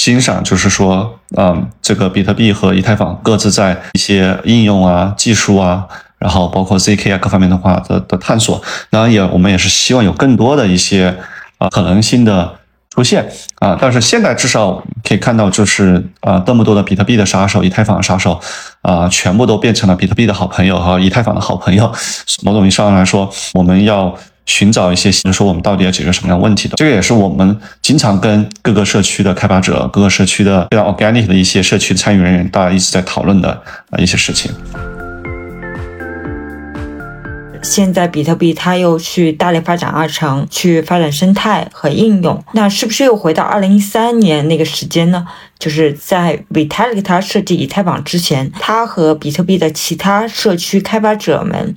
欣赏就是说，嗯，这个比特币和以太坊各自在一些应用啊、技术啊，然后包括 zk 啊各方面的话的的探索。当然也，我们也是希望有更多的一些啊可能性的出现啊。但是现在至少可以看到，就是啊，这么多的比特币的杀手、以太坊的杀手啊，全部都变成了比特币的好朋友和以太坊的好朋友。某种意义上来说，我们要。寻找一些，就是说我们到底要解决什么样问题的，这个也是我们经常跟各个社区的开发者、各个社区的非常 organic 的一些社区参与人员，大家一直在讨论的啊一些事情。现在比特币它又去大力发展二层，去发展生态和应用，那是不是又回到二零一三年那个时间呢？就是在 Vitalik 它设计以太坊之前，它和比特币的其他社区开发者们。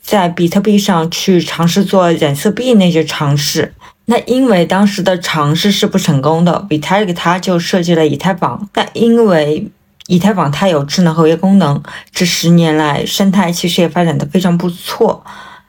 在比特币上去尝试做染色币那些尝试，那因为当时的尝试是不成功的，Vitalik 他就设计了以太坊。但因为以太坊它有智能合约功能，这十年来生态其实也发展的非常不错。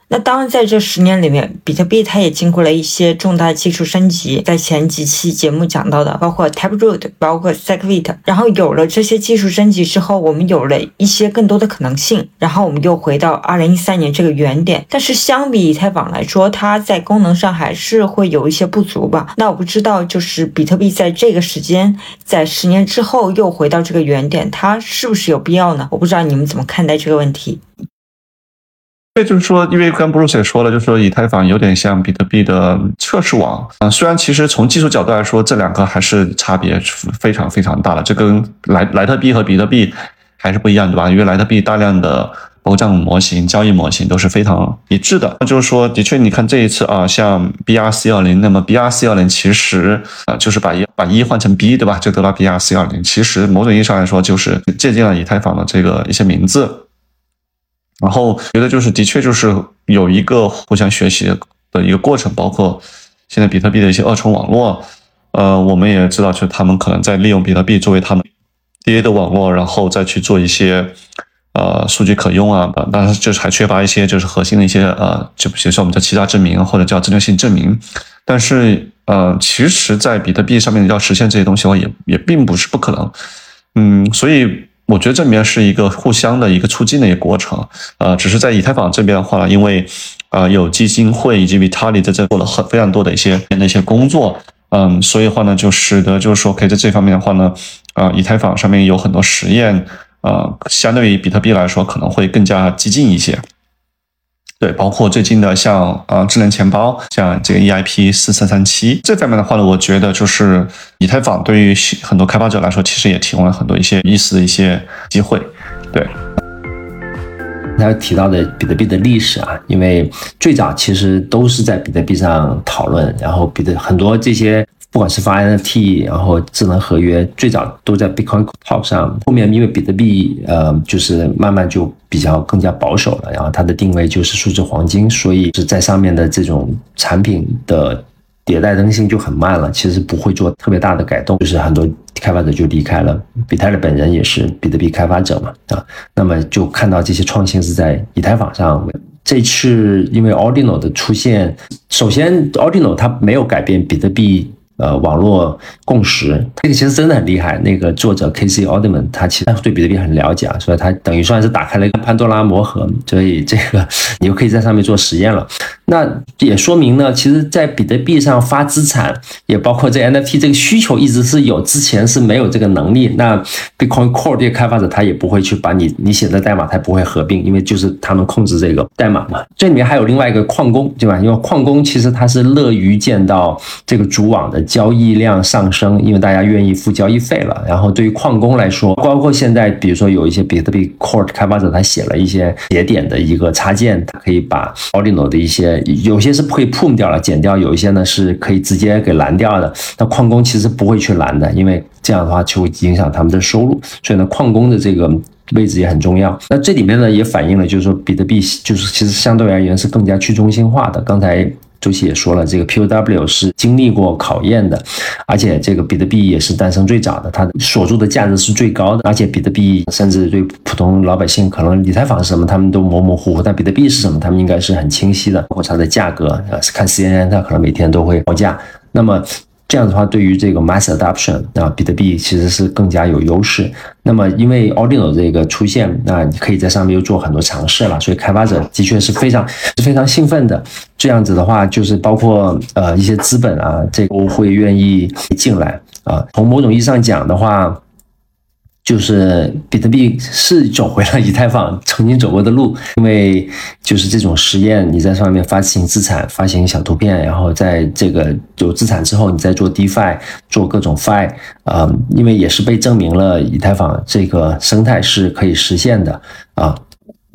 那当然，在这十年里面，比特币它也经过了一些重大技术升级，在前几期节目讲到的，包括 Taproot，包括 Segwit，然后有了这些技术升级之后，我们有了一些更多的可能性，然后我们又回到二零一三年这个原点。但是相比以太坊来说，它在功能上还是会有一些不足吧？那我不知道，就是比特币在这个时间，在十年之后又回到这个原点，它是不是有必要呢？我不知道你们怎么看待这个问题。这就是说，因为刚 Bruce 也说了，就是说以太坊有点像比特币的测试网啊。虽然其实从技术角度来说，这两个还是差别非常非常大的。这跟莱莱特币和比特币还是不一样，对吧？因为莱特币大量的包账模型、交易模型都是非常一致的。那就是说，的确，你看这一次啊，像 BRC 二零，那么 BRC 二零其实啊，就是把一把一换成 B，对吧？就得到 BRC 二零。其实某种意义上来说，就是借鉴了以太坊的这个一些名字。然后觉得就是的确就是有一个互相学习的一个过程，包括现在比特币的一些二重网络，呃，我们也知道，就是他们可能在利用比特币作为他们 DA 的网络，然后再去做一些呃数据可用啊，但是就是还缺乏一些就是核心的一些呃，就比如说我们叫欺诈证明或者叫正确性证明。但是呃，其实，在比特币上面要实现这些东西的话，也也并不是不可能。嗯，所以。我觉得这里面是一个互相的一个促进的一个过程，呃，只是在以太坊这边的话，因为啊有基金会以及 Vitalik 在这做了很非常多的一些那些工作，嗯，所以的话呢，就使得就是说可以在这方面的话呢，啊，以太坊上面有很多实验，呃，相对于比特币来说可能会更加激进一些。对，包括最近的像啊智能钱包，像这个 EIP 四三三七这方面的话呢，我觉得就是以太坊对于很多开发者来说，其实也提供了很多一些意思的一些机会。对，他提到的比特币的历史啊，因为最早其实都是在比特币上讨论，然后比特很多这些。不管是发 NFT，然后智能合约，最早都在 Bitcoin Talk 上。后面因为比特币，呃，就是慢慢就比较更加保守了，然后它的定位就是数字黄金，所以是在上面的这种产品的迭代更新就很慢了。其实不会做特别大的改动，就是很多开发者就离开了。比特币本人也是比特币开发者嘛，啊，那么就看到这些创新是在以太坊上。这次因为 Ordinal 的出现，首先 Ordinal 它没有改变比特币。呃，网络共识这个其实真的很厉害。那个作者 K.C. Alderman 他其实对比特币很了解啊，所以他等于算是打开了一个潘多拉魔盒，所以这个 [laughs] 你就可以在上面做实验了。那也说明呢，其实，在比特币上发资产，也包括这 NFT 这个需求一直是有，之前是没有这个能力。那 Bitcoin Core 这些开发者他也不会去把你你写的代码，他不会合并，因为就是他们控制这个代码嘛。这里面还有另外一个矿工，对吧？因为矿工其实他是乐于见到这个主网的。交易量上升，因为大家愿意付交易费了。然后对于矿工来说，包括现在，比如说有一些比特币 Core 开发者，他写了一些节点的一个插件，他可以把 Ordinal 的一些有些是可以 p u m 掉了，剪掉；有一些呢是可以直接给拦掉的。那矿工其实不会去拦的，因为这样的话就会影响他们的收入。所以呢，矿工的这个位置也很重要。那这里面呢也反映了，就是说比特币就是其实相对而言是更加去中心化的。刚才。周琦也说了，这个 POW 是经历过考验的，而且这个比特币也是诞生最早的，它锁住的价值是最高的，而且比特币甚至对普通老百姓，可能理财房是什么，他们都模模糊糊，但比特币是什么，他们应该是很清晰的，包括它的价格，呃，看 CNN，它可能每天都会报价，那么。这样的话，对于这个 mass adoption 啊，比特币其实是更加有优势。那么，因为 a r d i n o 这个出现，那你可以在上面又做很多尝试了，所以开发者的确是非常是非常兴奋的。这样子的话，就是包括呃一些资本啊，这都会愿意进来啊。从某种意义上讲的话。就是比特币是走回了以太坊曾经走过的路，因为就是这种实验，你在上面发行资产、发行小图片，然后在这个有资产之后，你再做 DeFi、做各种 Fi，啊，因为也是被证明了以太坊这个生态是可以实现的啊。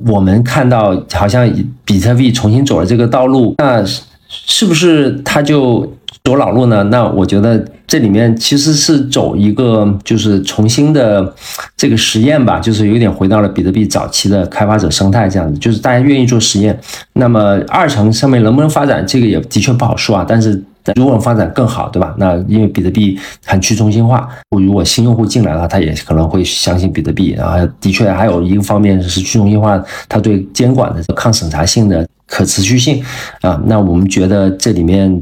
我们看到好像比特币重新走了这个道路，那是不是它就？走老路呢？那我觉得这里面其实是走一个就是重新的这个实验吧，就是有点回到了比特币早期的开发者生态这样子，就是大家愿意做实验。那么二层上面能不能发展，这个也的确不好说啊。但是如果发展更好，对吧？那因为比特币很去中心化，如果新用户进来了，他也可能会相信比特币。然后的确还有一个方面是去中心化，它对监管的抗审查性的可持续性啊。那我们觉得这里面。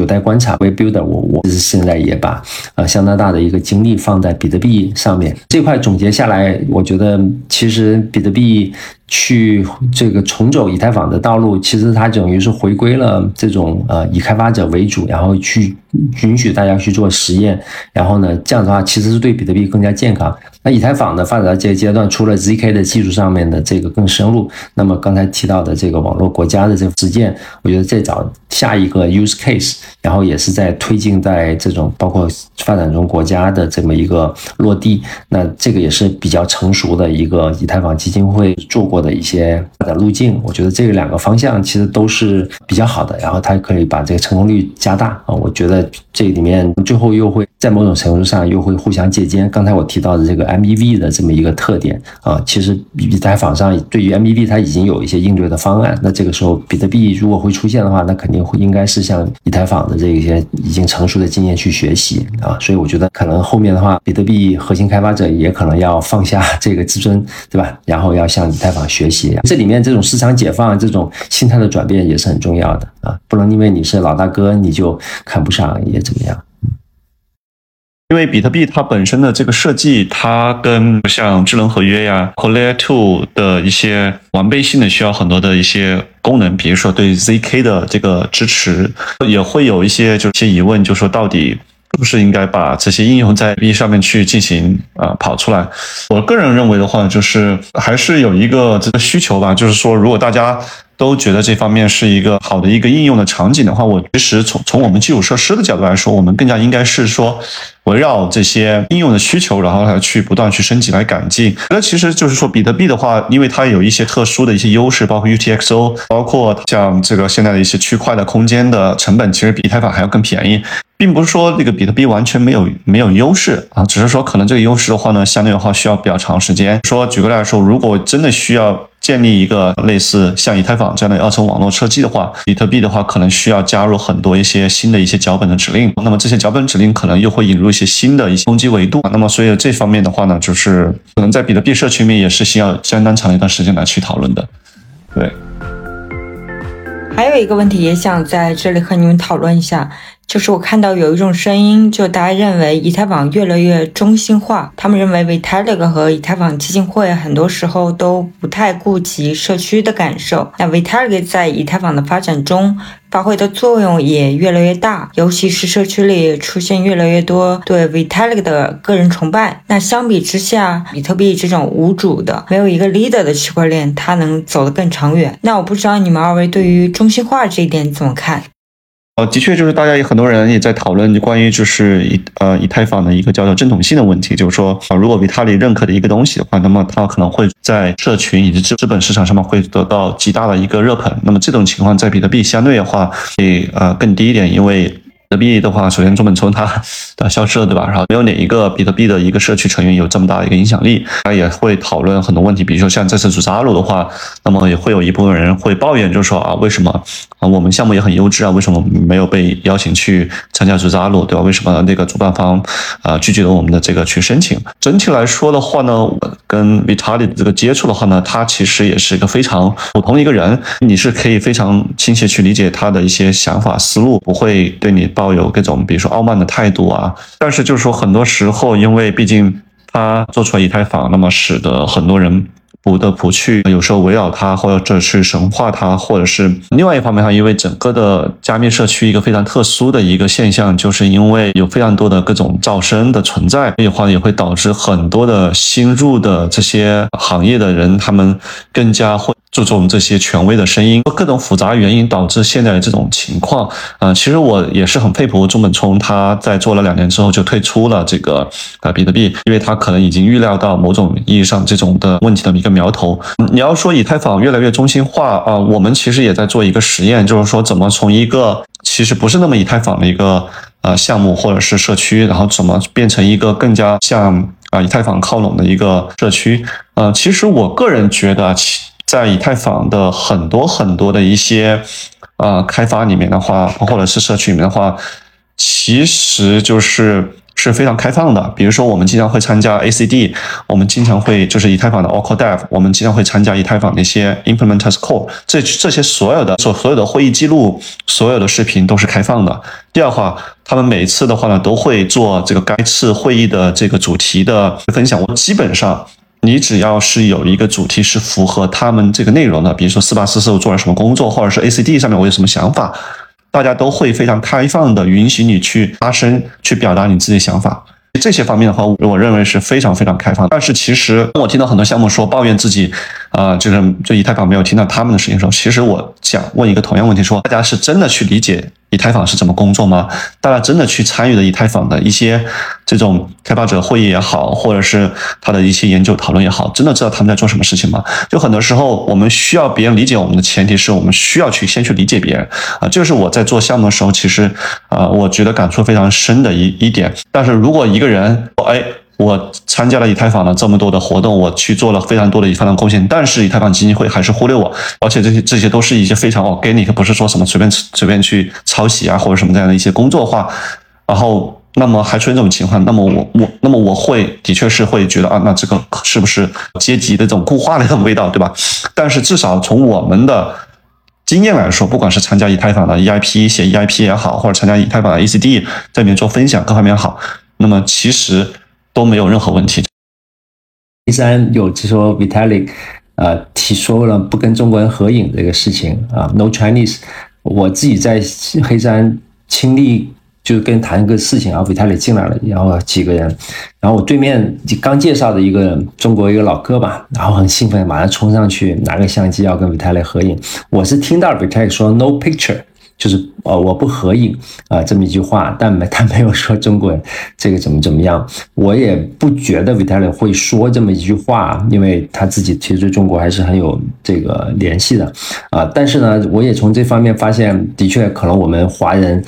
有待观察。We Builder，我我其实现在也把呃相当大的一个精力放在比特币上面这块。总结下来，我觉得其实比特币。去这个重走以太坊的道路，其实它等于是回归了这种呃以开发者为主，然后去允许大家去做实验，然后呢这样的话其实是对比特币更加健康。那以太坊的发展到这个阶段，除了 zk 的技术上面的这个更深入，那么刚才提到的这个网络国家的这个实践，我觉得再找下一个 use case，然后也是在推进在这种包括发展中国家的这么一个落地，那这个也是比较成熟的一个以太坊基金会做过。的一些发展路径，我觉得这两个方向其实都是比较好的，然后它可以把这个成功率加大啊。我觉得这里面最后又会在某种程度上又会互相借鉴。刚才我提到的这个 MEV 的这么一个特点啊，其实以太坊上对于 MEV 它已经有一些应对的方案。那这个时候比特币如果会出现的话，那肯定会应该是向以太坊的这一些已经成熟的经验去学习啊。所以我觉得可能后面的话，比特币核心开发者也可能要放下 [laughs] 这个自尊，对吧？然后要向以太坊。学习这里面这种市场解放、这种心态的转变也是很重要的啊！不能因为你是老大哥，你就看不上也怎么样？因为比特币它本身的这个设计，它跟像智能合约呀、c o Layer Two 的一些完备性的需要很多的一些功能，比如说对 zk 的这个支持，也会有一些就一些疑问，就说到底。是不是应该把这些应用在 B 上面去进行啊跑出来？我个人认为的话，就是还是有一个这个需求吧，就是说，如果大家都觉得这方面是一个好的一个应用的场景的话，我其实从从我们基础设施的角度来说，我们更加应该是说围绕这些应用的需求，然后来去不断去升级来改进。那其实就是说，比特币的话，因为它有一些特殊的一些优势，包括 UTXO，包括像这个现在的一些区块的空间的成本，其实比以太坊还要更便宜。并不是说这个比特币完全没有没有优势啊，只是说可能这个优势的话呢，相对的话需要比较长时间。说举个例来说，如果真的需要建立一个类似像以太坊这样的二层网络车机的话，比特币的话可能需要加入很多一些新的一些脚本的指令。那么这些脚本指令可能又会引入一些新的一些攻击维度。那么所以这方面的话呢，就是可能在比特币社区里面也是需要相当长一段时间来去讨论的。对。还有一个问题也想在这里和你们讨论一下。就是我看到有一种声音，就大家认为以太坊越来越中心化。他们认为 Vitalik 和以太坊基金会很多时候都不太顾及社区的感受。那 Vitalik 在以太坊的发展中发挥的作用也越来越大，尤其是社区里出现越来越多对 Vitalik 的个人崇拜。那相比之下，比特币这种无主的、没有一个 leader 的区块链，它能走得更长远。那我不知道你们二位对于中心化这一点怎么看？呃，的确，就是大家有很多人也在讨论关于就是以呃以太坊的一个叫做正统性的问题，就是说啊，如果维塔里认可的一个东西的话，那么它可能会在社群以及资资本市场上面会得到极大的一个热捧。那么这种情况在比特币相对的话会呃更低一点，因为。比特币的话，首先中本聪它它消失了，对吧？然后没有哪一个比特币的一个社区成员有这么大的一个影响力，他也会讨论很多问题，比如说像这次组织阿鲁的话，那么也会有一部分人会抱怨，就是说啊，为什么啊我们项目也很优质啊，为什么没有被邀请去参加组织阿鲁，对吧？为什么那个主办方啊拒绝了我们的这个去申请？整体来说的话呢，我跟 Vitalik 的这个接触的话呢，他其实也是一个非常普通一个人，你是可以非常亲切去理解他的一些想法思路，不会对你。抱有各种，比如说傲慢的态度啊，但是就是说，很多时候，因为毕竟他做出来以太坊，那么使得很多人不得不去，有时候围绕它，或者去神化它，或者是另外一方面，哈，因为整个的加密社区一个非常特殊的一个现象，就是因为有非常多的各种噪声的存在，所以话也会导致很多的新入的这些行业的人，他们更加会。注重这些权威的声音，各种复杂原因导致现在的这种情况。啊，其实我也是很佩服中本聪，他在做了两年之后就退出了这个呃比特币，因为他可能已经预料到某种意义上这种的问题的一个苗头。你要说以太坊越来越中心化啊，我们其实也在做一个实验，就是说怎么从一个其实不是那么以太坊的一个呃项目或者是社区，然后怎么变成一个更加像啊以太坊靠拢的一个社区。呃，其实我个人觉得其。在以太坊的很多很多的一些呃开发里面的话，或者是社区里面的话，其实就是是非常开放的。比如说，我们经常会参加 ACD，我们经常会就是以太坊的 Oracle Dev，我们经常会参加以太坊的一些 Implementers Core，这这些所有的所所有的会议记录，所有的视频都是开放的。第二话，他们每次的话呢，都会做这个该次会议的这个主题的分享。我基本上。你只要是有一个主题是符合他们这个内容的，比如说四八四四我做了什么工作，或者是 ACD 上面我有什么想法，大家都会非常开放的允许你去发声，去表达你自己的想法。这些方面的话，我认为是非常非常开放。但是其实我听到很多项目说抱怨自己，啊，就是就以太坊没有听到他们的声音时候，其实我想问一个同样问题：说大家是真的去理解？以太坊是怎么工作吗？大家真的去参与了以太坊的一些这种开发者会议也好，或者是他的一些研究讨论也好，真的知道他们在做什么事情吗？就很多时候，我们需要别人理解我们的前提是我们需要去先去理解别人啊。这是我在做项目的时候，其实啊，我觉得感触非常深的一一点。但是如果一个人，哎。我参加了以太坊的这么多的活动，我去做了非常多的以太坊贡献，但是以太坊基金会还是忽略我，而且这些这些都是一些非常 organic，不是说什么随便随便去抄袭啊或者什么这样的一些工作化，然后那么还出现这种情况，那么我我那么我会的确是会觉得啊，那这个是不是阶级的这种固化的这种味道，对吧？但是至少从我们的经验来说，不管是参加以太坊的 EIP 写 EIP 也好，或者参加以太坊的 ECD 在里面做分享各方面好，那么其实。都没有任何问题。黑山有就说 Vitalik，呃，提说了不跟中国人合影这个事情啊，No Chinese。我自己在黑山亲历就跟谈一个事情，然后，Vitalik 进来了，然后几个人，然后我对面刚介绍的一个中国一个老哥吧，然后很兴奋，马上冲上去拿个相机要跟 Vitalik 合影。我是听到 Vitalik 说 No picture。就是呃我不合影啊这么一句话，但没 [laughs] 他没有说中国人这个怎么怎么样，我也不觉得 Vitaly 会说这么一句话，因为他自己其实对中国还是很有这个联系的啊。但是呢，我也从这方面发现，的确可能我们华人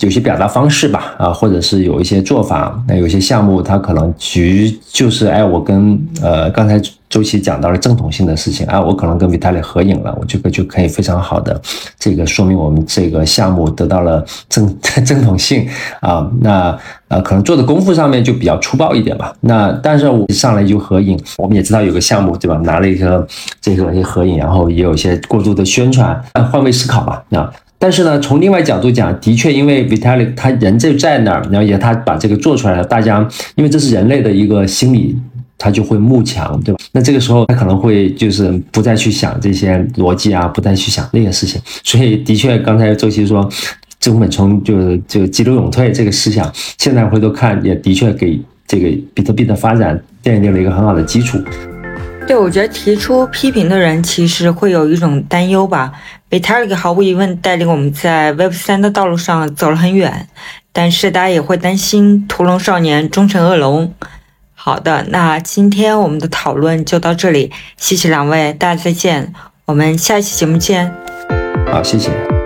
有些表达方式吧啊，或者是有一些做法，那有些项目他可能局就是哎，我跟呃刚才。周琦讲到了正统性的事情啊，我可能跟 Vitaly 合影了，我这个就可以非常好的这个说明我们这个项目我得到了正 [laughs] 正统性啊。那呃，可能做的功夫上面就比较粗暴一点吧。那但是我上来就合影，我们也知道有个项目对吧？拿了一个这个一合影，然后也有一些过度的宣传，换位思考吧。啊但是呢，从另外角度讲，的确因为 Vitalik 他人就在那儿，然后也他把这个做出来了，大家因为这是人类的一个心理。他就会慕强，对吧？那这个时候他可能会就是不再去想这些逻辑啊，不再去想那些事情。所以的确，刚才周琦说中本聪就是就急流勇退这个思想，现在回头看也的确给这个比特币的发展奠定了一个很好的基础。对，我觉得提出批评的人其实会有一种担忧吧。Vitalik 毫无疑问带领我们在 Web 三的道路上走了很远，但是大家也会担心屠龙少年终成恶龙。好的，那今天我们的讨论就到这里，谢谢两位，大家再见，我们下一期节目见。好，谢谢。